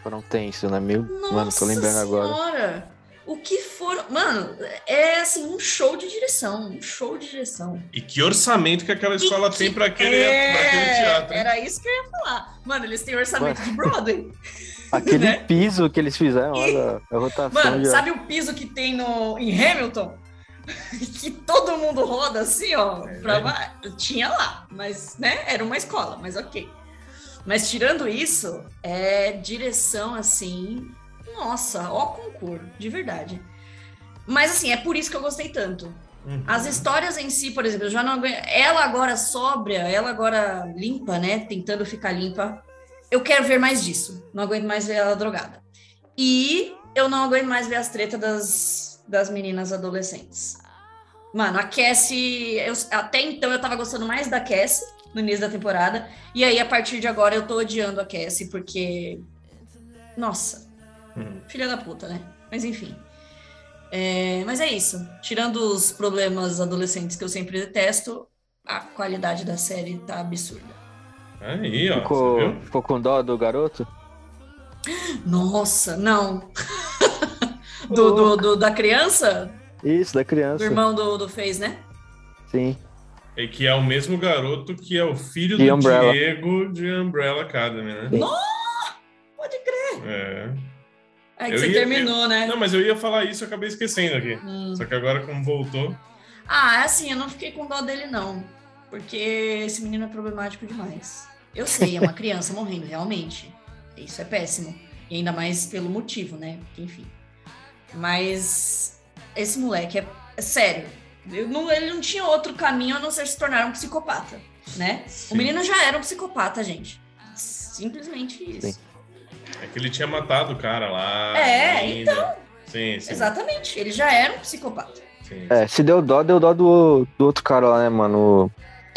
S2: Foram tensos, né? Meu,
S3: Nossa
S2: mano, tô lembrando agora.
S3: senhora. O que foram. Mano, é assim, um show de direção. Um show de direção.
S1: E que orçamento que aquela escola
S3: E
S1: tem
S3: que-
S1: pra aquele,
S3: é,
S1: aquele teatro. hein?
S3: Era isso que eu ia falar. Mano, eles têm orçamento de Broadway.
S2: Aquele
S3: né?
S2: piso que eles fizeram, olha a rotação
S3: Mano,
S2: já.
S3: sabe o piso que tem no, em Hamilton? que todo mundo roda assim, ó.
S1: É,
S3: pra
S1: né?
S3: ba- Tinha lá, mas, né? Era uma escola, mas ok. Mas tirando isso, é direção assim. Nossa, ó concurso, de verdade. Mas assim, é por isso que eu gostei tanto.
S1: Uhum.
S3: As histórias em si, por exemplo, eu já não aguento. Ela agora sóbria, ela agora limpa, né? Tentando ficar limpa. Eu quero ver mais disso. Não aguento mais ver ela drogada. E eu não aguento mais ver as tretas das, das meninas adolescentes. Mano, a Cassie. eu- até então eu tava gostando mais da Cassie no início da temporada. E aí, a partir de agora, eu tô odiando a Cassie, porque. Nossa,
S1: Uhum.
S3: filha da puta, né? Mas enfim. É, mas é isso. Tirando os problemas adolescentes que eu sempre detesto, a qualidade da série tá absurda.
S1: Aí, ó.
S2: Ficou,
S1: viu?
S2: ficou com dó do garoto?
S3: Nossa, não. do, do- do- da criança?
S2: Isso, da criança.
S3: irmão do, do Fez, né?
S2: Sim.
S1: É que é o mesmo garoto que é o filho
S2: De
S1: do
S2: Umbrella.
S1: Diego de Umbrella Academy, né?
S2: Sim.
S3: Pode crer.
S1: É.
S3: É que
S1: Eu
S3: você
S1: ia-
S3: terminou, né?
S1: Não, mas eu ia falar isso e acabei esquecendo aqui.
S3: Hum.
S1: Só que agora, como voltou.
S3: Ah, assim, eu não fiquei com dó dele, não. Porque esse menino é problemático demais. Eu sei, é uma criança morrendo, realmente. Isso é péssimo. E ainda mais pelo motivo, né? Porque, enfim. Mas esse moleque é, é sério. Eu não- ele não tinha outro caminho a não ser se tornar um psicopata, né?
S1: Sim.
S3: O menino já era um psicopata, gente. Simplesmente isso.
S2: Sim.
S1: É que ele tinha matado o cara lá.
S3: É,
S1: ainda. Sim, sim.
S3: Exatamente. Ele já era um psicopata.
S1: sim.
S2: É, se deu dó, deu dó do, do outro cara lá, né, mano? O-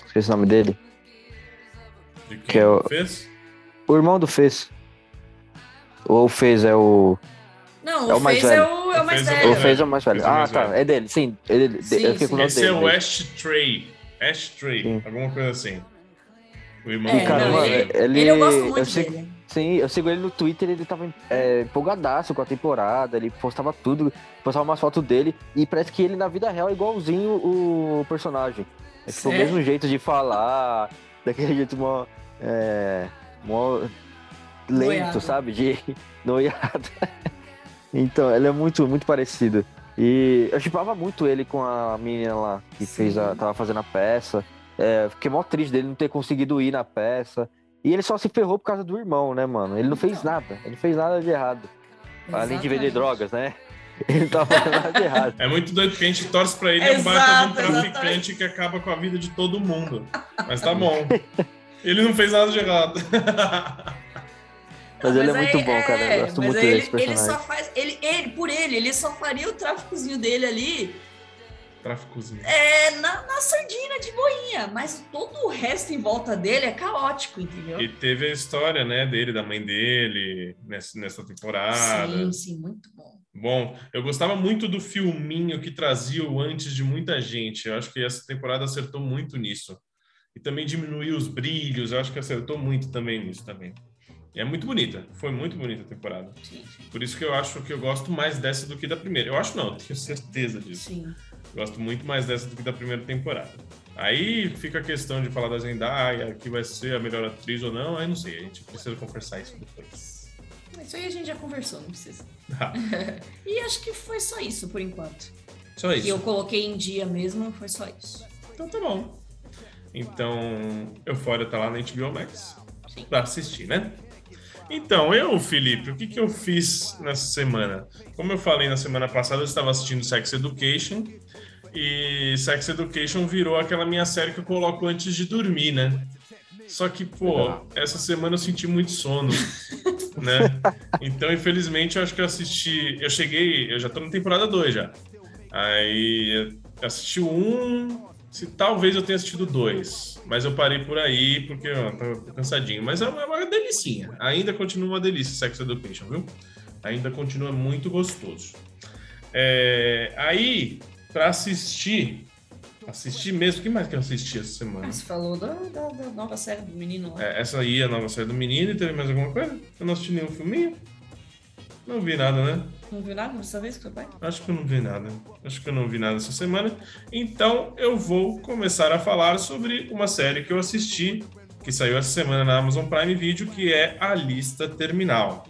S2: Esqueci o nome dele.
S1: De quem
S2: que é o-
S1: fez?
S2: O irmão do Fez. Ou o Fez é o.
S3: Não,
S2: É
S3: o
S2: o mais
S3: Fez é
S2: velho.
S3: o, é o
S1: O
S3: mais
S1: é o
S3: velho.
S2: O
S1: mais
S2: Fez é o mais velho.
S1: Fez é o
S2: Ah,
S1: mais
S2: tá.
S1: velho.
S2: É dele, sim. Ele,
S3: Sim,
S2: eu fiquei
S3: sim.
S2: com o nome
S1: Esse
S2: dele.
S1: é o Ashtray. Ashtray.
S2: Sim.
S1: Alguma coisa assim. O irmão
S3: É,
S1: do
S2: cara,
S3: não,
S2: mano,
S3: ele,
S2: ele-
S3: ele eu gosto muito
S2: eu sei-
S3: dele.
S2: Sim, eu sigo ele no Twitter, ele tava é, empolgadaço com a temporada, ele postava tudo, postava umas fotos dele, e parece que ele na vida real é igualzinho o personagem. É tipo o mesmo jeito de falar, daquele jeito mó, é, mó lento,
S3: Noiado.
S2: sabe? De noiado. Então, ele é muito, muito parecido. E eu chipava muito ele com a menina lá, que
S3: Sim.
S2: fez a, tava fazendo a peça. É, fiquei mó triste dele não ter conseguido ir na peça. E ele só se ferrou por causa do irmão, né, mano? Ele não fez
S3: Então.
S2: nada. Ele não fez nada de errado. Além de vender
S3: Exatamente.
S2: drogas, né? Ele não tava fazendo nada de errado.
S1: É muito doido porque a gente torce pra ele, é um baita de um traficante
S3: exatamente.
S1: que acaba com a vida de todo mundo. Mas tá bom. Ele não fez nada de errado.
S2: Mas ele é
S3: aí-
S2: muito bom, cara. Eu gosto
S3: mas
S2: muito
S3: aí
S2: desse
S3: ele, ele só
S2: personagem.
S3: faz. Ele, ele, por ele, ele só faria o tráficozinho dele ali
S1: Tráficozinho.
S3: é, na, na sardina de boinha. Mas todo o resto em volta dele é caótico, entendeu?
S1: E teve a história, né, dele, da mãe dele, nessa, nessa temporada.
S3: Sim, sim, muito bom.
S1: Bom, eu gostava muito do filminho que trazia o antes de muita gente. Eu acho que essa temporada acertou muito nisso. E também diminuiu os brilhos, eu acho que acertou muito também nisso também. E é muito bonita, foi muito bonita a temporada.
S3: Sim, sim.
S1: Por isso que eu acho que eu gosto mais dessa do que da primeira. Eu acho não, eu tenho certeza disso.
S3: sim.
S1: Gosto muito mais dessa do que da primeira temporada. Aí fica a questão de falar da Zendaya, que vai ser a melhor atriz ou não, aí não sei, a gente precisa conversar isso depois.
S3: Isso aí a gente já conversou, não precisa.
S1: Ah,
S3: E acho que foi só isso por enquanto.
S1: só
S3: Que eu
S1: isso.
S3: coloquei em dia mesmo, foi só isso.
S1: Então tá bom. Então, Euphoria tá lá na HBO Max
S3: Sim.
S1: pra assistir, né? Então, eu, Felipe, o que, que eu fiz nessa semana? Como eu falei na semana passada, eu estava assistindo Sex Education e Sex Education virou aquela minha série que eu coloco antes de dormir, né? Só que, pô, essa semana eu senti muito sono, né? Então, infelizmente, eu acho que eu assisti. Eu cheguei, eu já tô na temporada 2 já. Aí assisti o 1, Se talvez eu tenha assistido dois, mas eu parei por aí porque ó, tava cansadinho. Mas é uma, é uma delicinha. Ainda continua uma delícia Sex Education, viu? Ainda continua muito gostoso. É, aí, para assistir, assistir mesmo, o que mais que eu assisti essa semana?
S3: Ah, Você falou da, da- da nova série do menino lá.
S1: É, essa aí é a nova série do menino e teve mais alguma coisa? Eu não assisti nenhum filminho? Não vi nada, né?
S3: Não viu nada dessa vez seu pai?
S1: Acho que eu não vi nada. Acho que eu não vi nada essa semana. Então eu vou começar a falar sobre uma série que eu assisti, que saiu essa semana na Amazon Prime Video, que é A Lista Terminal.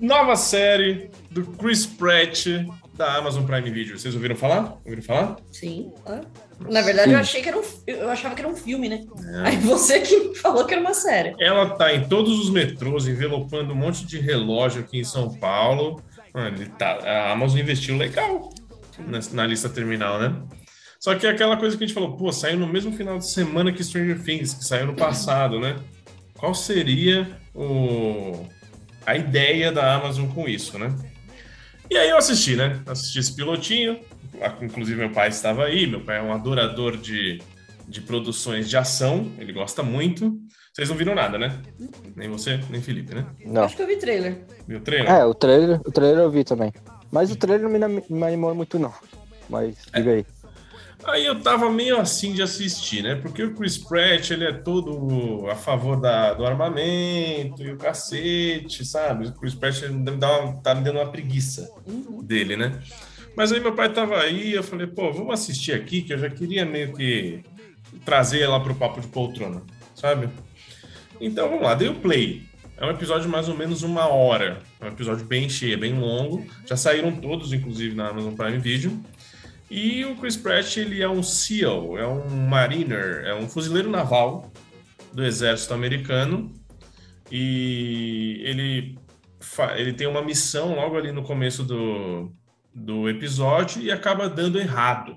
S1: Nova série do Chris Pratt da Amazon Prime Video. Vocês ouviram falar? Ouviram falar?
S3: Sim. ah. Na verdade,
S2: Sim.
S3: eu achei que era um. Eu achava que era um filme, né? Aí você que falou que era uma série.
S1: Ela tá em todos os metrôs, envelopando um monte de relógio aqui em São Paulo. Mano, tá, a Amazon investiu legal na, na lista terminal, né? Só que é aquela coisa que a gente falou, pô, saiu no mesmo final de semana que Stranger Things, que saiu no passado, né? Qual seria o, a ideia da Amazon com isso, né? E aí eu assisti, né? Assisti esse pilotinho, inclusive meu pai estava aí, meu pai é um adorador de, de produções de ação, ele gosta muito. Vocês não viram nada, né? Nem você, nem Felipe, né?
S2: Não.
S3: Acho que eu vi trailer.
S1: Viu o trailer?
S2: É, o trailer, o trailer eu vi também. Mas o trailer não me, me animou muito, não. Mas diga aí.
S1: Aí eu tava meio assim de assistir, né? Porque o Chris Pratt, ele é todo a favor da, do armamento e o cacete, sabe? O Chris Pratt ele me dá uma- tá me dando uma preguiça
S3: Uhum.
S1: dele, né? Mas aí meu pai tava aí, eu falei, pô, vamos assistir aqui, que eu já queria meio que trazer ela pro papo de poltrona, sabe? Então vamos lá, dei o play. É um episódio de mais ou menos uma hora. É um episódio bem cheio, bem longo. Já saíram todos, inclusive, na Amazon Prime Video. E o Chris Pratt, ele é um SEAL, é um mariner, é um fuzileiro naval do exército americano. E ele, ele tem uma missão logo ali no começo do, do episódio e acaba dando errado,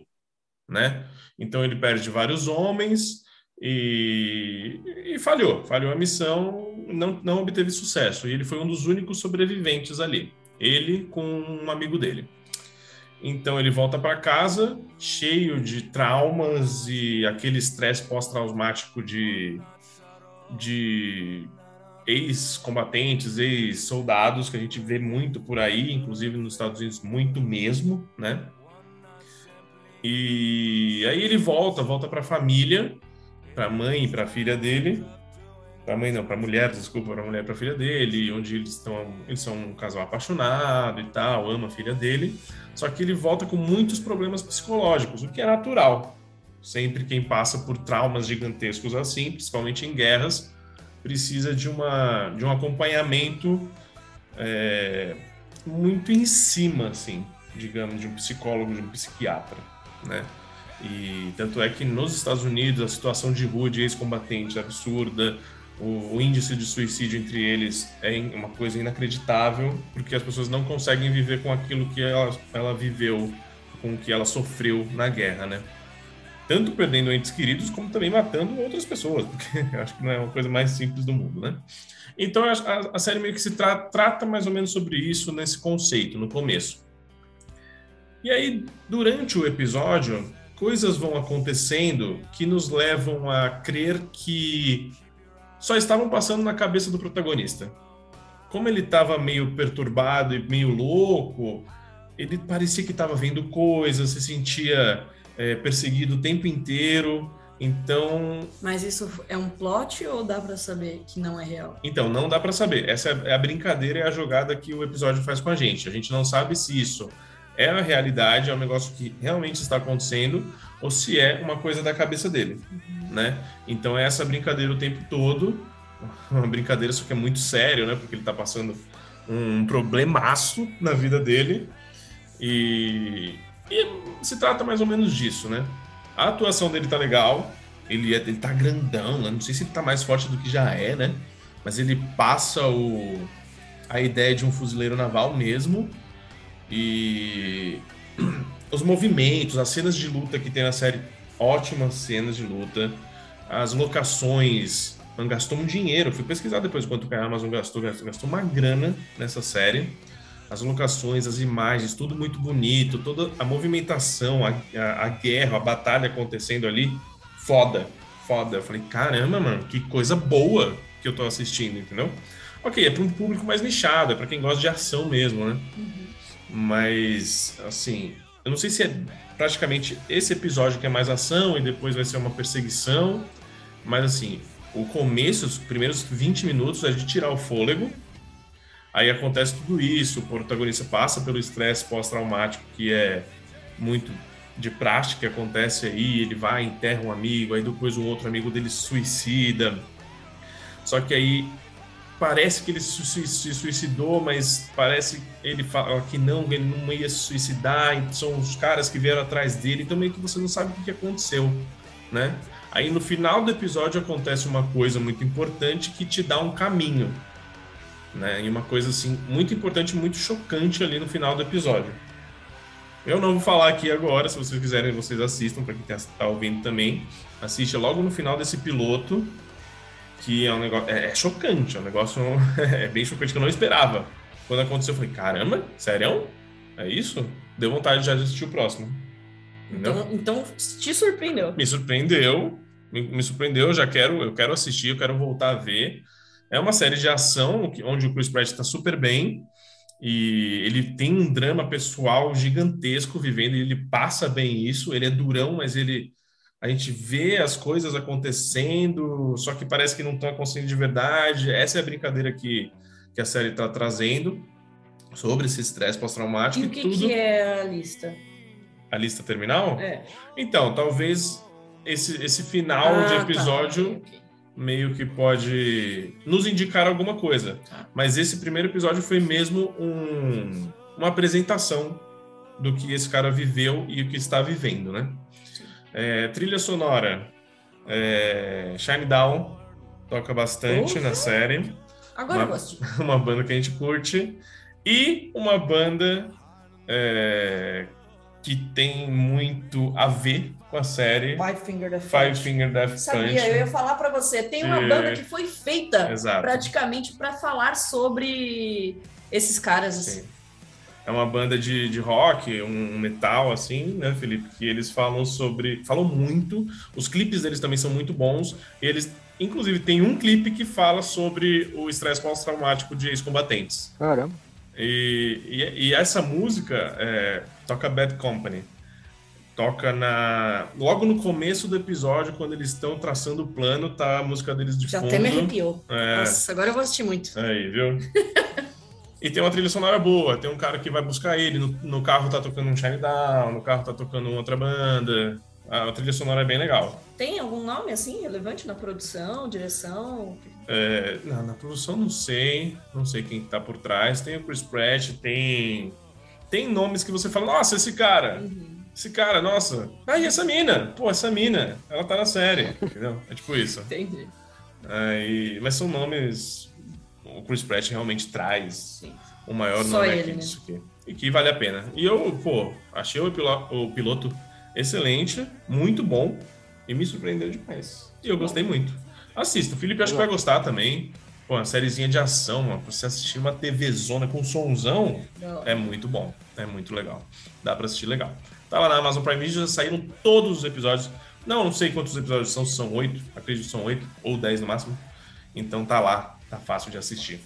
S1: né? Então ele perde vários homens e, e falhou, falhou a missão, não, não obteve sucesso. E ele foi um dos únicos sobreviventes ali, ele com um amigo dele. Então ele volta para casa cheio de traumas e aquele estresse pós-traumático de, de ex-combatentes, ex-soldados que a gente vê muito por aí, inclusive nos Estados Unidos, muito mesmo, né? E aí ele volta, volta para a família, para a mãe para a filha dele, para mãe não, para mulher, desculpa, para mulher para filha dele, onde eles estão, eles são um casal apaixonado e tal, ama a filha dele. Só que ele volta com muitos problemas psicológicos, o que é natural. Sempre quem passa por traumas gigantescos assim, principalmente em guerras, precisa de, uma, de um acompanhamento é, muito em cima, assim, digamos, de um psicólogo, de um psiquiatra, né? E tanto é que nos Estados Unidos a situação de rua de ex-combatentes é absurda, o, o índice de suicídio entre eles é uma coisa inacreditável, porque as pessoas não conseguem viver com aquilo que ela, ela viveu, com o que ela sofreu na guerra, né? Tanto perdendo entes queridos, como também matando outras pessoas, porque acho que não é uma coisa mais simples do mundo, né? Então a- a série meio que se tra- trata mais ou menos sobre isso nesse conceito, no começo. E aí, durante o episódio, coisas vão acontecendo que nos levam a crer que só estavam passando na cabeça do protagonista. Como ele estava meio perturbado e meio louco, ele parecia que estava vendo coisas, se sentia é, perseguido o tempo inteiro. Então,
S3: Mas isso é um plot ou dá pra saber que não é real?
S1: então não dá para saber. Essa é a brincadeira e a jogada que o episódio faz com a gente. A gente não sabe se isso é a realidade, é um negócio que realmente está acontecendo, ou se é uma coisa da cabeça dele, né? Então é essa brincadeira o tempo todo, uma brincadeira só que é muito sério, né? Porque ele está passando um problemaço na vida dele e, e se trata mais ou menos disso, né? A atuação dele tá legal, ele, é, ele tá grandão, né? não sei se ele tá mais forte do que já é, né? Mas ele passa o, a ideia de um fuzileiro naval mesmo. E os movimentos, as cenas de luta que tem na série, ótimas cenas de luta. As locações, gastou um dinheiro. Fui pesquisar depois quanto que a Amazon gastou, gastou uma grana nessa série. As locações, as imagens, tudo muito bonito, toda a movimentação, a, a, a guerra, a batalha acontecendo ali, foda, foda. Eu falei, caramba, mano, que coisa boa que eu tô assistindo, entendeu? Ok, é para um público mais nichado, é para quem gosta de ação mesmo, né? Uhum. Mas, assim, eu não sei se é praticamente esse episódio que é mais ação e depois vai ser uma perseguição, mas assim, o começo, os primeiros 20 minutos é de tirar o fôlego, Aí acontece tudo isso, o protagonista passa pelo estresse pós-traumático, que é muito de prática, acontece aí, ele vai, enterra um amigo, aí depois um outro amigo dele suicida. Só que aí parece que ele se suicidou, mas parece ele fala que não, ele não ia se suicidar, são os caras que vieram atrás dele, então meio que você não sabe o que aconteceu, né? Aí no final do episódio acontece uma coisa muito importante que te dá um caminho né? E uma coisa assim muito importante, muito chocante ali no final do episódio. Eu não vou falar aqui agora, se vocês quiserem, vocês assistam, para quem está ouvindo também. Assiste logo no final desse piloto, que é um negócio. É, é chocante, é um negócio. é bem chocante que eu não esperava. Quando aconteceu, eu falei: caramba, sério? É isso? Deu vontade de assistir o próximo.
S3: Então, então, te surpreendeu.
S1: Me surpreendeu. Me, me surpreendeu, já quero, eu quero assistir, eu quero voltar a ver. É uma série de ação onde o Chris Pratt está super bem e ele tem um drama pessoal gigantesco vivendo e ele passa bem isso. Ele é durão, mas ele a gente vê as coisas acontecendo, só que parece que não estão acontecendo de verdade. Essa é a brincadeira que, que a série está trazendo sobre esse estresse pós-traumático.
S3: E o que, tudo. que é a lista?
S1: A lista terminal?
S3: É.
S1: Então, talvez esse, esse final ah, de tá. episódio tá. okay meio que pode nos indicar alguma coisa. Tá. Mas esse primeiro episódio foi mesmo um, uma apresentação do que esse cara viveu e o que está vivendo, né? É, trilha sonora, é, Shine Down toca bastante na série.
S3: Agora uma, eu gosto.
S1: Uma banda que a gente curte. E uma banda é, que tem muito a ver com a série
S3: Five Finger Death
S1: Five. Finger Death
S3: Sabia, Punch. eu ia falar para você. Tem uma banda que foi feita Exato. praticamente para falar sobre esses caras. Assim.
S1: É uma banda de, de rock, um metal, assim, né, Felipe? Que eles falam sobre. Falam muito. Os clipes deles também são muito bons. Eles, inclusive, tem um clipe que fala sobre o estresse pós-traumático de ex-combatentes.
S2: Caramba.
S1: E, e, e, essa música é, toca Bad Company. Toca na. Logo no começo do episódio, quando eles estão traçando o plano, tá a música deles de
S3: Já
S1: fundo.
S3: Já até me arrepiou. É... Nossa, agora eu vou assistir muito.
S1: Aí, viu? e tem uma trilha sonora boa. Tem um cara que vai buscar ele. No, no carro tá tocando um Shine Down, no carro tá tocando outra banda. A trilha sonora é bem legal.
S3: Tem algum nome assim relevante na produção, direção?
S1: É, na, na, produção não sei, não sei quem tá por trás. Tem o Chris Pratt, tem tem nomes que você fala, nossa, esse cara, uhum. Esse cara, nossa. Ah, e essa mina? Pô, essa mina, ela tá na série, entendeu? É tipo isso.
S3: Entendi.
S1: Aí, mas são nomes. O Chris Pratt realmente traz Sim. o maior Só nome ele, aqui, né? isso aqui. E que vale a pena. E eu, pô, achei o piloto, o piloto excelente, muito bom e me surpreendeu demais. E eu gostei muito. Assista, o Felipe acho que vai gostar também. Pô, uma sériezinha de ação, mano, pra você assistir uma TVzona com somzão, é muito bom. É muito legal. Dá pra assistir legal. Tá lá na Amazon Prime Video, já saíram todos os episódios. Não, não sei quantos episódios são, se são oito, acredito que são oito, ou dez no máximo. Então tá lá, tá fácil de assistir.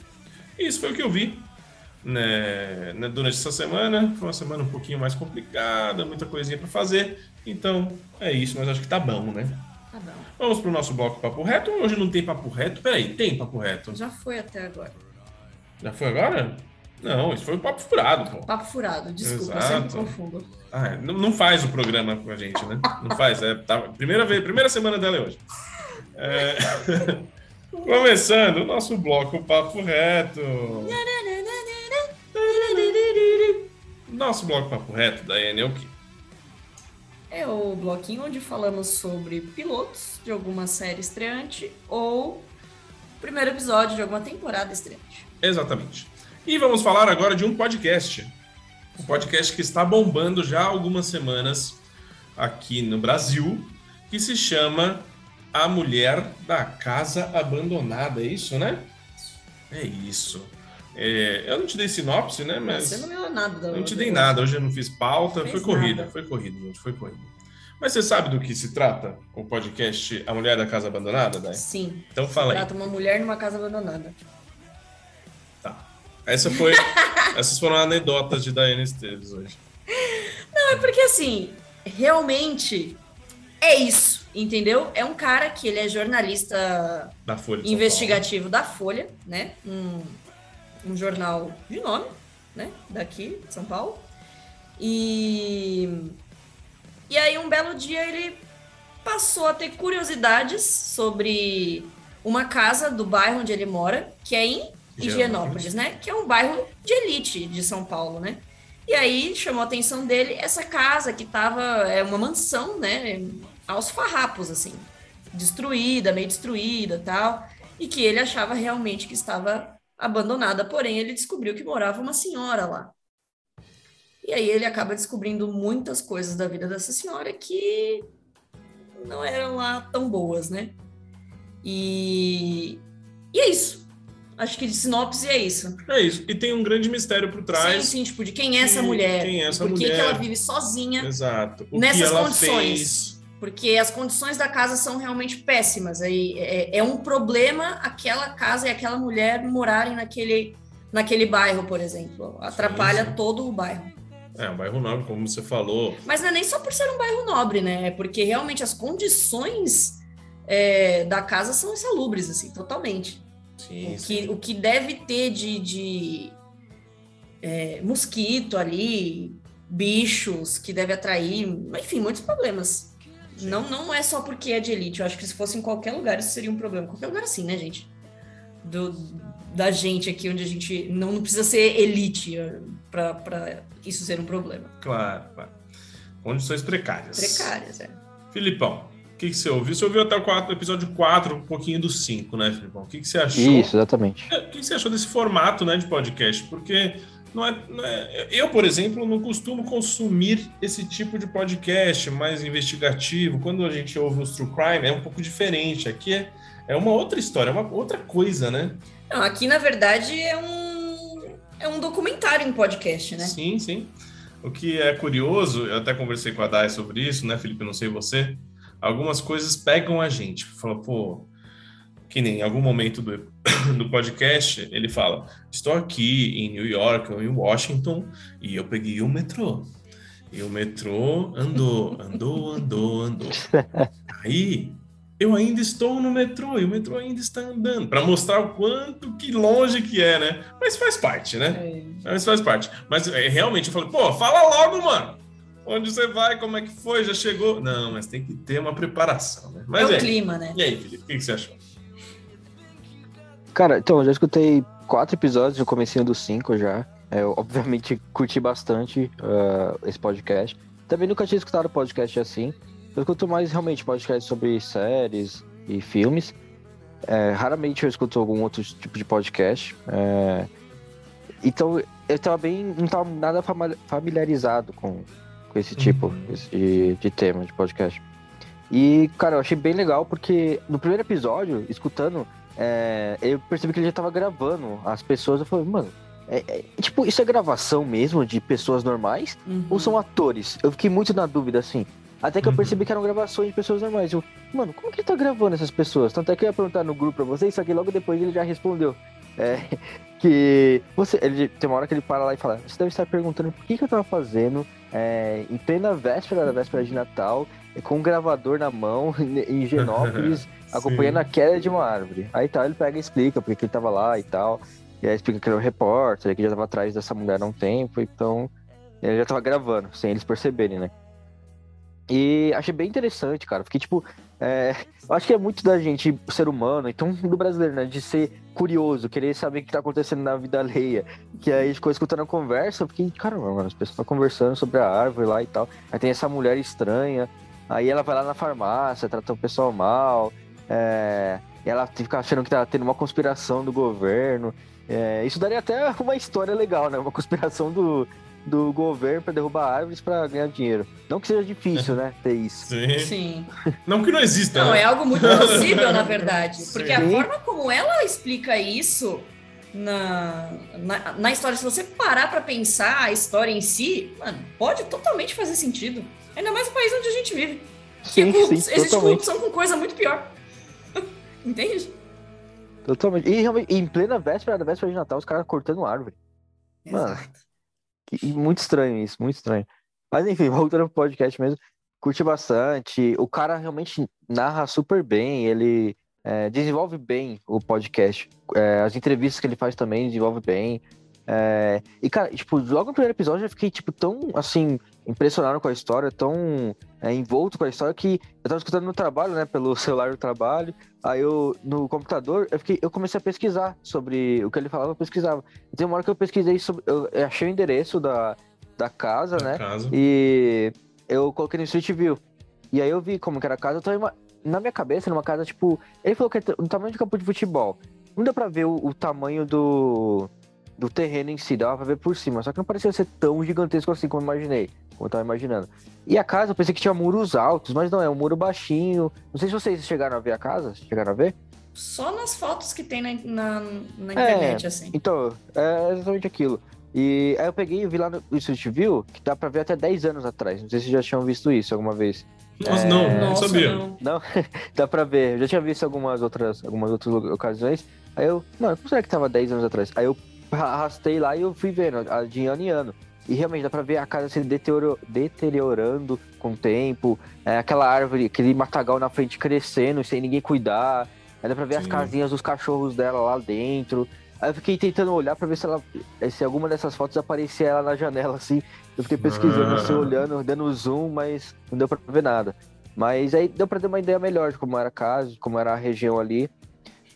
S1: E isso foi o que eu vi né, né, durante essa semana. Foi uma semana um pouquinho mais complicada, muita coisinha para fazer. Então é isso, mas acho que tá bom, né?
S3: Tá bom.
S1: Vamos pro nosso bloco Papo Reto. Hoje não tem Papo Reto? Peraí, tem Papo Reto?
S3: Já foi até agora.
S1: Já foi agora? Não, isso foi o Papo Furado, pô.
S3: Papo Furado, desculpa, Exato. sempre confundo.
S1: Ah, é. não, não, faz o programa com a gente, né? Não faz. É, tá, primeira, vez, primeira semana dela é hoje. É... Começando o nosso bloco Papo Reto. Nosso bloco Papo Reto, Daiane, é o quê?
S3: É o bloquinho onde falamos sobre pilotos de alguma série estreante ou primeiro episódio de alguma temporada estreante.
S1: Exatamente. E vamos falar agora de um podcast. Um podcast que está bombando já há algumas semanas aqui no Brasil, que se chama A Mulher da Casa Abandonada. É isso, né? É isso. É, eu não te dei sinopse, né? Mas
S3: Você não leu nada. da-
S1: não te dei nada. Hoje eu não fiz pauta.
S3: Fez
S1: Foi corrida,
S3: nada.
S1: foi corrida, gente. Foi corrida. Mas você sabe do que se trata o podcast A Mulher da Casa Abandonada, Dai?
S3: Sim.
S1: Então fala aí.
S3: Trata uma mulher numa casa abandonada.
S1: Essa foi, essas foram anedotas de Daiane Esteves hoje.
S3: É porque assim, realmente é isso, entendeu? É um cara que ele é jornalista
S1: Da Folha
S3: investigativo da Folha, né? Um, um jornal de nome, né? Daqui, de São Paulo. E, e aí, um belo dia, ele passou a ter curiosidades sobre uma casa do bairro onde ele mora, que é em
S1: Higienópolis.
S3: Né? Que é um bairro de elite de São Paulo, né? E aí chamou a atenção dele essa casa que tava, é uma mansão, né? Aos farrapos, assim destruída, meio destruída tal, e que ele achava realmente que estava abandonada, porém ele descobriu que morava uma senhora lá. E aí ele acaba descobrindo muitas coisas da vida dessa senhora que não eram lá tão boas, né? E, e é isso. Acho que de sinopse é isso.
S1: É isso. E tem um grande mistério por trás.
S3: Sim, sim, tipo, de quem é essa
S1: Que-
S3: mulher?
S1: quem é essa
S3: por que que
S1: mulher?
S3: ela vive sozinha?
S1: Exato. O
S3: Nessas
S1: que
S3: condições.
S1: fez.
S3: porque as condições da casa são realmente péssimas. Aí é, é um problema aquela casa e aquela mulher morarem naquele, naquele bairro, por exemplo. Atrapalha
S1: sim.
S3: todo o bairro.
S1: É, um bairro nobre, como você falou.
S3: Mas não é nem só por ser um bairro nobre, né? É porque realmente as condições é, da casa são insalubres, assim, totalmente.
S1: Sim,
S3: O que, o que deve ter de, de é, mosquito ali, bichos que deve atrair, enfim, muitos problemas. Não, não é só porque é de elite. Eu acho que se fosse em qualquer lugar, isso seria um problema. Qualquer lugar assim, né, gente? Do, da gente aqui, onde a gente não, não precisa ser elite para isso ser um problema.
S1: Claro, claro. Condições precárias.
S3: Precárias, é.
S1: Filipão, o que, que você ouviu? Você ouviu até o quatro- episódio 4, um pouquinho do 5, né, Filipão? O que, que você achou?
S2: Isso, exatamente.
S1: É, O que você achou desse formato né, de podcast? Porque não é, não é- eu, por exemplo, não costumo consumir esse tipo de podcast mais investigativo. Quando a gente ouve os True Crime, é um pouco diferente. Aqui é, é uma outra história, é uma outra coisa, né?
S3: Não, aqui, na verdade, é um, é um documentário em podcast, né?
S1: Sim, sim. O que é curioso, eu até conversei com a Dai sobre isso, né, Felipe? Não sei você. Algumas coisas pegam a gente. Fala, pô, que nem em algum momento do, do podcast, ele fala: Estou aqui em New York ou em Washington e eu peguei o metrô. E o metrô andou, andou, andou, andou. Aí eu ainda estou no metrô e o metrô ainda está andando, para mostrar o quanto que longe que é, né? Mas faz parte, né?
S3: É.
S1: Mas faz parte. Mas é, realmente eu falei, pô, fala logo, mano. Onde você vai? Como é que foi? Já chegou? Não, mas tem que ter uma preparação, né? Mas
S3: é
S1: é.
S3: o clima, né?
S1: E aí, Felipe, o que, que você achou?
S2: Cara, então, eu já escutei quatro episódios, no comecinho dos cinco já. É, Eu, obviamente, curti bastante ah, esse podcast. Também nunca tinha escutado podcast assim. Eu escuto mais, realmente, podcast sobre séries e filmes. É, raramente eu escuto algum outro tipo de podcast. É, então, eu tava bem... Não tava nada familiarizado com esse tipo
S1: Uhum.
S2: esse de, de tema de podcast. E, cara, eu achei bem legal porque no primeiro episódio, escutando, é, eu percebi que ele já tava gravando as pessoas. Eu falei, mano, é- é- tipo, isso é gravação mesmo de pessoas normais?
S3: Uhum.
S2: Ou são atores? Eu fiquei muito na dúvida, assim. Até que eu
S1: Uhum.
S2: percebi que eram gravações de pessoas normais. Eu, mano, como que ele tá gravando essas pessoas? Tanto é que eu ia perguntar no grupo pra vocês, só que logo depois ele já respondeu. É, que você. Ele, tem uma hora que ele para lá e fala: Você deve estar perguntando por que, que eu tava fazendo é, em plena véspera da véspera de Natal, com um gravador na mão, em Genópolis, acompanhando a queda de uma árvore. Aí tal, ele pega e explica porque que ele tava lá e tal. E aí explica que ele é um repórter, que já tava atrás dessa mulher há um tempo, então ele já tava gravando, sem eles perceberem, né? E achei bem interessante, cara. Fiquei tipo. É, eu acho que é muito da gente, ser humano, então do brasileiro, né? De ser curioso, querer saber o que tá acontecendo na vida alheia. Que aí ficou escutando a conversa, fiquei, caramba, mano, as pessoas estão conversando sobre a árvore lá e tal. Aí tem essa mulher estranha. Aí ela vai lá na farmácia, trata o pessoal mal. É, ela fica achando que tá tendo uma conspiração do governo. É, isso daria até uma história legal, né? Uma conspiração do, do governo para derrubar árvores para ganhar dinheiro. Não que seja difícil, né? Ter isso.
S1: Sim.
S3: Sim.
S1: Não que não exista,
S3: Não,
S1: né?
S3: é algo muito possível, na verdade.
S1: Sim.
S3: Porque a forma como ela explica isso na, na, na história. Se você parar para pensar a história em si, mano, pode totalmente fazer sentido. Ainda mais no país onde a gente vive.
S2: Sim,
S3: que
S2: sim,
S3: existe
S2: totalmente.
S3: corrupção com coisa muito pior. Entende?
S2: Totalmente. E realmente, em plena véspera da véspera de Natal, os caras cortando árvore. Mano. Que- muito estranho isso, muito estranho. Mas enfim, voltando pro podcast mesmo, curti bastante. O cara realmente narra super bem, ele é, desenvolve bem o podcast. É, as entrevistas que ele faz também desenvolve bem. É, e, cara, tipo, logo no primeiro episódio eu fiquei, tipo, tão, assim, impressionado com a história, tão é, envolto com a história que eu tava escutando no trabalho, né, pelo celular do trabalho. Aí eu, no computador, eu, fiquei, eu comecei a pesquisar sobre o que ele falava, eu pesquisava. Tem uma hora que eu pesquisei sobre. Eu achei o endereço da, da casa,
S1: Na
S2: né?
S1: casa.
S2: E eu coloquei no Street View. E aí eu vi como que era a casa. Eu ima- na minha cabeça, numa casa, tipo. Ele falou que é no tamanho de campo de futebol. Não deu pra ver o, o tamanho do, do terreno em si, dava pra ver por cima. Só que não parecia ser tão gigantesco assim como eu imaginei. Como eu tava imaginando. E a casa, eu pensei que tinha muros altos, mas não, é um muro baixinho. Não sei se vocês chegaram a ver a casa. Chegaram a ver?
S3: Só nas fotos que tem na, na, na
S2: É.
S3: internet, assim.
S2: Então, é exatamente aquilo. E aí eu peguei e vi lá no Street View que dá pra ver até 10 anos atrás. Não sei se vocês já tinham visto isso alguma vez.
S1: Nossa,
S2: É,
S1: não, não
S3: Nossa,
S1: sabia.
S3: não.
S2: Não, dá pra ver. Eu já tinha visto algumas outras, algumas outras ocasiões. Aí eu, mano, como será que tava 10 anos atrás? Aí eu arrastei lá e eu fui vendo a de ano em ano. E realmente dá pra ver a casa se deteriorando com o tempo. É, aquela árvore, aquele matagal na frente crescendo sem ninguém cuidar. Aí dá pra ver as
S1: Sim.
S2: casinhas dos cachorros dela lá dentro. Aí eu fiquei tentando olhar pra ver se ela. Se alguma dessas fotos aparecia ela na janela, assim. Eu fiquei pesquisando, assim,
S1: Ah.
S2: olhando, dando zoom, mas não deu pra ver nada. Mas aí deu pra ter uma ideia melhor de como era a casa, como era a região ali.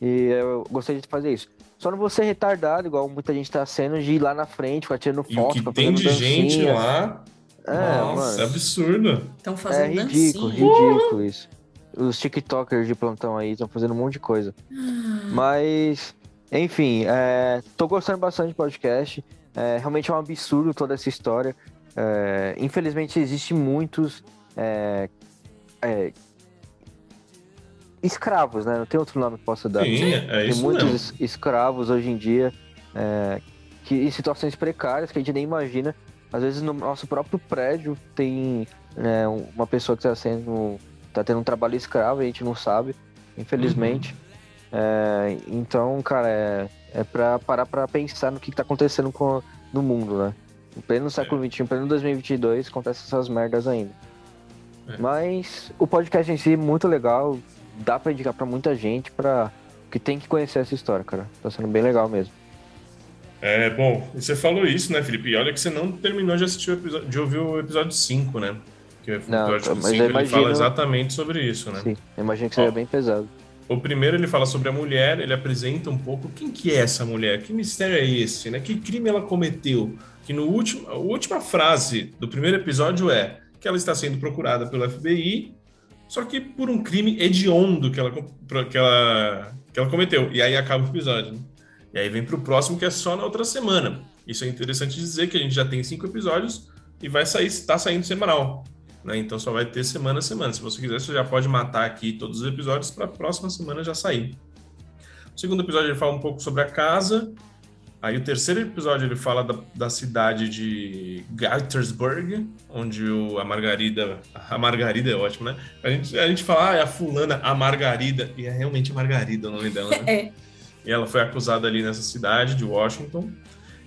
S2: E eu gostei de fazer isso. Só não vou ser retardado, igual muita gente tá sendo, de ir lá na frente, tirando
S1: E o
S2: foto,
S1: que tem de gente
S2: dancinha.
S1: lá.
S2: É,
S1: nossa, é
S2: mano.
S1: absurdo.
S3: Estão
S2: É
S3: fazendo
S2: ridículo,
S3: dancinha.
S2: ridículo isso. Os TikTokers de plantão aí estão fazendo um monte de coisa. Mas, enfim, é, tô gostando bastante do podcast. É, realmente é um absurdo toda essa história. É, infelizmente, existe muitos é, é, escravos, né? Não tem outro nome que possa dar.
S1: Sim, é
S2: Tem
S1: isso
S2: muitos
S1: mesmo.
S2: es- escravos hoje em dia é, que em situações precárias que a gente nem imagina. Às vezes no nosso próprio prédio tem né, um- uma pessoa que está sendo tá tendo um trabalho escravo e a gente não sabe, infelizmente.
S1: Uhum.
S2: É, então, cara, é, é para parar para pensar no que, está acontecendo com, no mundo, né? Em pleno século XXI, em pleno 2022, acontecem essas merdas ainda.
S1: É.
S2: Mas o podcast em si é muito legal, dá pra indicar pra muita gente pra que tem que conhecer essa história, cara. Tá sendo bem legal mesmo.
S1: É, bom, você falou isso, né, Felipe? E olha que você não terminou de assistir o episódio, de ouvir o episódio 5, né? Que o
S2: Não,
S1: episódio
S2: mas
S1: 5
S2: eu
S1: ele fala
S2: imagino-
S1: exatamente sobre isso, né?
S2: Sim, eu imagino que seja
S1: Ó.
S2: bem pesado.
S1: O primeiro ele fala sobre a mulher, ele apresenta um pouco quem que é essa mulher, que mistério é esse, né? Que crime ela cometeu? Que no último, a última frase do primeiro episódio é que ela está sendo procurada pelo FBI, só que por um crime hediondo que ela, que ela, que ela cometeu. E aí acaba o episódio. Né? E aí vem pro próximo que é só na outra semana. Isso é interessante dizer que a gente já tem cinco episódios e vai sair, está saindo semanal. Né? Então só vai ter semana a semana. Se você quiser, você já pode matar aqui todos os episódios para a próxima semana já sair. O segundo episódio ele fala um pouco sobre a casa. Aí o terceiro episódio ele fala da, da cidade de Gettysburg, onde o, a Margarida. A Margarida é ótimo, né? A gente, a gente fala, ah, é a fulana, a Margarida. E é realmente a Margarida o nome dela, né?
S3: É.
S1: E ela foi acusada ali nessa cidade de Washington.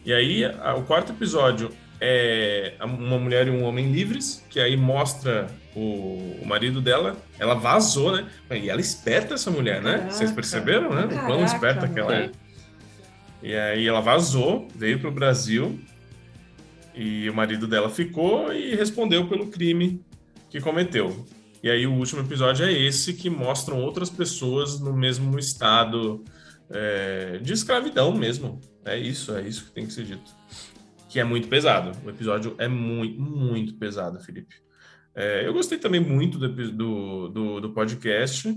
S1: E aí, a- o quarto episódio é uma mulher e um homem livres, que aí mostra o, o marido dela. Ela vazou, né? E ela é esperta, essa mulher, né?
S3: Caraca.
S1: Vocês perceberam, né? O quão
S3: Caraca,
S1: esperta que ela é. E aí ela vazou, veio pro Brasil. E o marido dela ficou e respondeu pelo crime que cometeu. E aí o último episódio é esse que mostram outras pessoas no mesmo estado é, de escravidão mesmo. É isso, é isso que tem que ser dito. Que é muito pesado. O episódio é muito, muito pesado, Felipe. É, eu gostei também muito do, do, do, do podcast.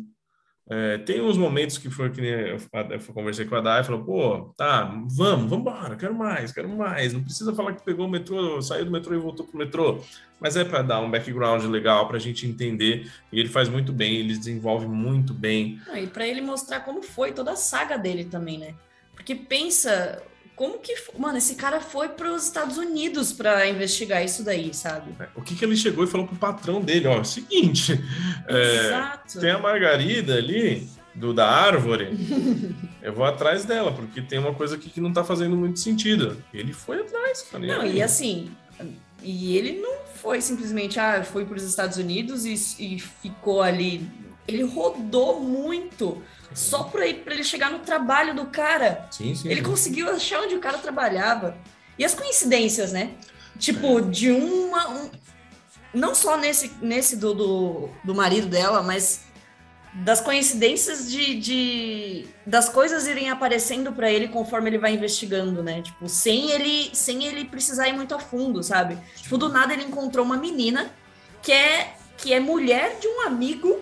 S1: É, tem uns momentos que foi que eu, eu conversei com a Dai falou, pô, tá, vamos, vamos embora, quero mais, quero mais. Não precisa falar que pegou o metrô, saiu do metrô e voltou pro metrô. Mas é para dar um background legal para a gente entender. E ele faz muito bem, ele desenvolve muito bem.
S3: E pra ele mostrar como foi toda a saga dele também, né? Porque pensa, como que. Mano, esse cara foi para os Estados Unidos para investigar isso daí, sabe?
S1: É, o que, que ele chegou e falou pro patrão dele? Ó, é seguinte: é,
S3: Exato.
S1: tem a Margarida ali, do da árvore, eu vou atrás dela, porque tem uma coisa aqui que não tá fazendo muito sentido. Ele foi atrás, cara.
S3: Não, e assim, e ele não foi simplesmente, ah, foi para os Estados Unidos e, e ficou ali. Ele rodou muito só para ele chegar no trabalho do cara.
S1: Sim, sim.
S3: Ele
S1: sim.
S3: conseguiu achar onde o cara trabalhava. E as coincidências, né? Tipo, de uma. um- não só nesse, nesse do, do, do marido dela, mas das coincidências de, de das coisas irem aparecendo pra ele conforme ele vai investigando, né? Tipo, sem ele sem ele precisar ir muito a fundo, sabe? Tipo, do nada ele encontrou uma menina que é que é mulher de um amigo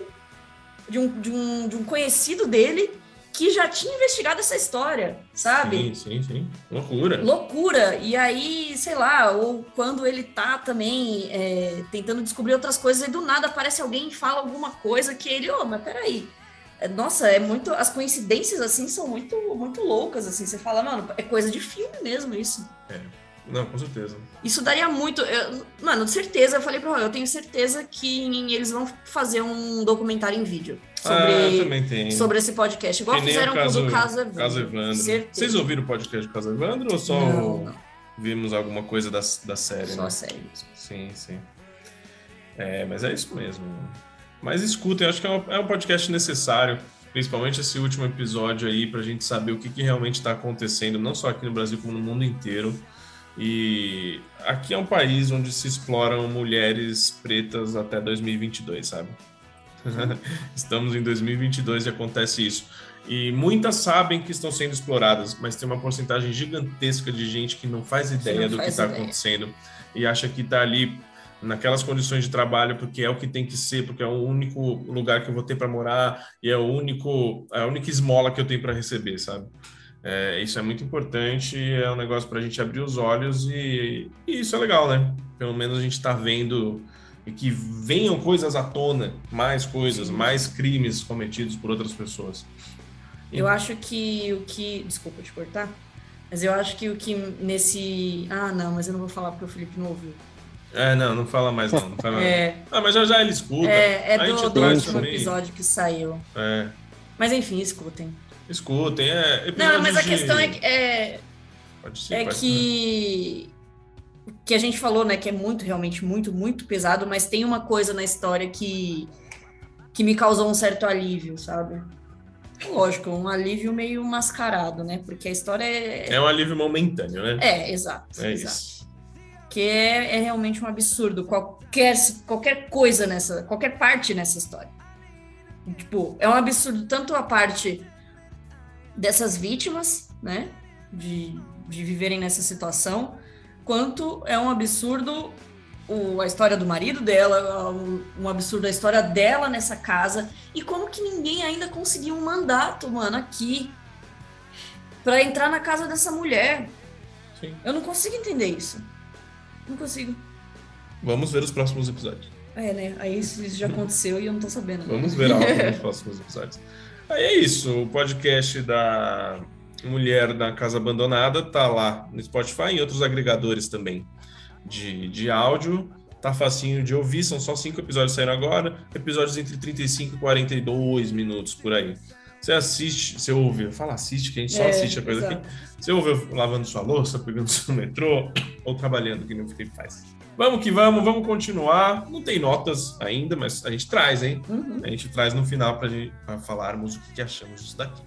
S3: de um, de um, de um conhecido dele que já tinha investigado essa história, sabe?
S1: Sim, sim, sim. Loucura.
S3: Loucura. E aí, sei lá, ou quando ele tá também é, tentando descobrir outras coisas, e do nada aparece alguém e fala alguma coisa que ele, ô, mas peraí. É, Nossa, é muito. As coincidências assim são muito, muito loucas, assim. Você fala, mano, é coisa de filme mesmo isso.
S1: Não, com certeza.
S3: Isso daria muito. eu- mano, certeza, eu falei pro Roy, eu tenho certeza que eles vão fazer um documentário em vídeo
S1: ah,
S3: sobre,
S1: também tem.
S3: sobre esse podcast. Igual
S1: Que
S3: fizeram
S1: o caso,
S3: com o do Caso Evandro.
S1: Caso Evandro. Vocês ouviram o podcast do Caso Evandro ou só
S3: Não, não.
S1: vimos alguma coisa da, da série?
S3: Só
S1: né?
S3: a série mesmo.
S1: Sim, sim. É, mas é isso mesmo. Mas escutem, acho que é um, é um podcast necessário, principalmente esse último episódio aí, pra gente saber o que, que realmente está acontecendo, não só aqui no Brasil, como no mundo inteiro. E aqui é um país onde se exploram mulheres pretas até 2022, sabe? Estamos em 2022 e acontece isso. E muitas sabem que estão sendo exploradas, mas tem uma porcentagem gigantesca de gente que não faz ideia
S3: não
S1: do que está acontecendo e acha que está ali naquelas condições de trabalho porque é o que tem que ser, porque é o único lugar que eu vou ter para morar e é o único a única esmola que eu tenho para receber, sabe? É, isso é muito importante, é um negócio para a gente abrir os olhos e, e isso é legal, né? Pelo menos a gente está vendo e que venham coisas à tona, mais coisas, mais crimes cometidos por outras pessoas.
S3: Eu acho que o que. Desculpa te cortar. Mas eu acho que o que nesse. Ah, não, mas eu não vou falar porque o Felipe não ouviu.
S1: É, não, não fala mais não. Não fala mais.
S3: É,
S1: Ah, mas já já ele escuta.
S3: é, é do, do último
S1: também.
S3: episódio que saiu.
S1: É,
S3: Mas enfim, escutem.
S1: Escutem. É,
S3: Não, mas a
S1: de-
S3: questão é, que- é,
S1: Pode ser,
S3: é
S1: pode ser.
S3: que. Que a gente falou, né? Que é muito, realmente, muito, muito pesado, mas tem uma coisa na história que. que me causou um certo alívio, sabe? Lógico, um alívio meio mascarado, né? Porque a história é.
S1: É um alívio momentâneo, né?
S3: É, exato.
S1: É
S3: exato.
S1: isso.
S3: que é, é realmente um absurdo qualquer qualquer coisa nessa qualquer parte nessa história tipo é um absurdo tanto a parte dessas vítimas né de, de viverem nessa situação quanto é um absurdo o, a história do marido dela um, absurdo a história dela nessa casa e como que ninguém ainda conseguiu um mandato mano aqui para entrar na casa dessa mulher
S1: Sim.
S3: eu não consigo entender isso não consigo.
S1: Vamos ver os próximos episódios.
S3: É, né? Aí isso, isso já aconteceu e eu não tô sabendo. né?
S1: Vamos ver algo nos próximos episódios. Aí é isso. O podcast da Mulher na Casa Abandonada tá lá no Spotify e em outros agregadores também de, de áudio. Tá facinho de ouvir, são só cinco episódios saindo agora. Episódios entre 35 e 42 minutos por aí. Você assiste, você ouve, fala assiste, que a gente só
S3: É,
S1: assiste a coisa aqui.
S3: exato.
S1: Você ouve lavando sua louça, pegando seu metrô ou trabalhando, que nem o Felipe faz. Vamos que vamos, vamos continuar. Não tem notas ainda, mas a gente traz, hein?
S3: Uhum.
S1: A gente traz no final para falarmos o que achamos disso daqui.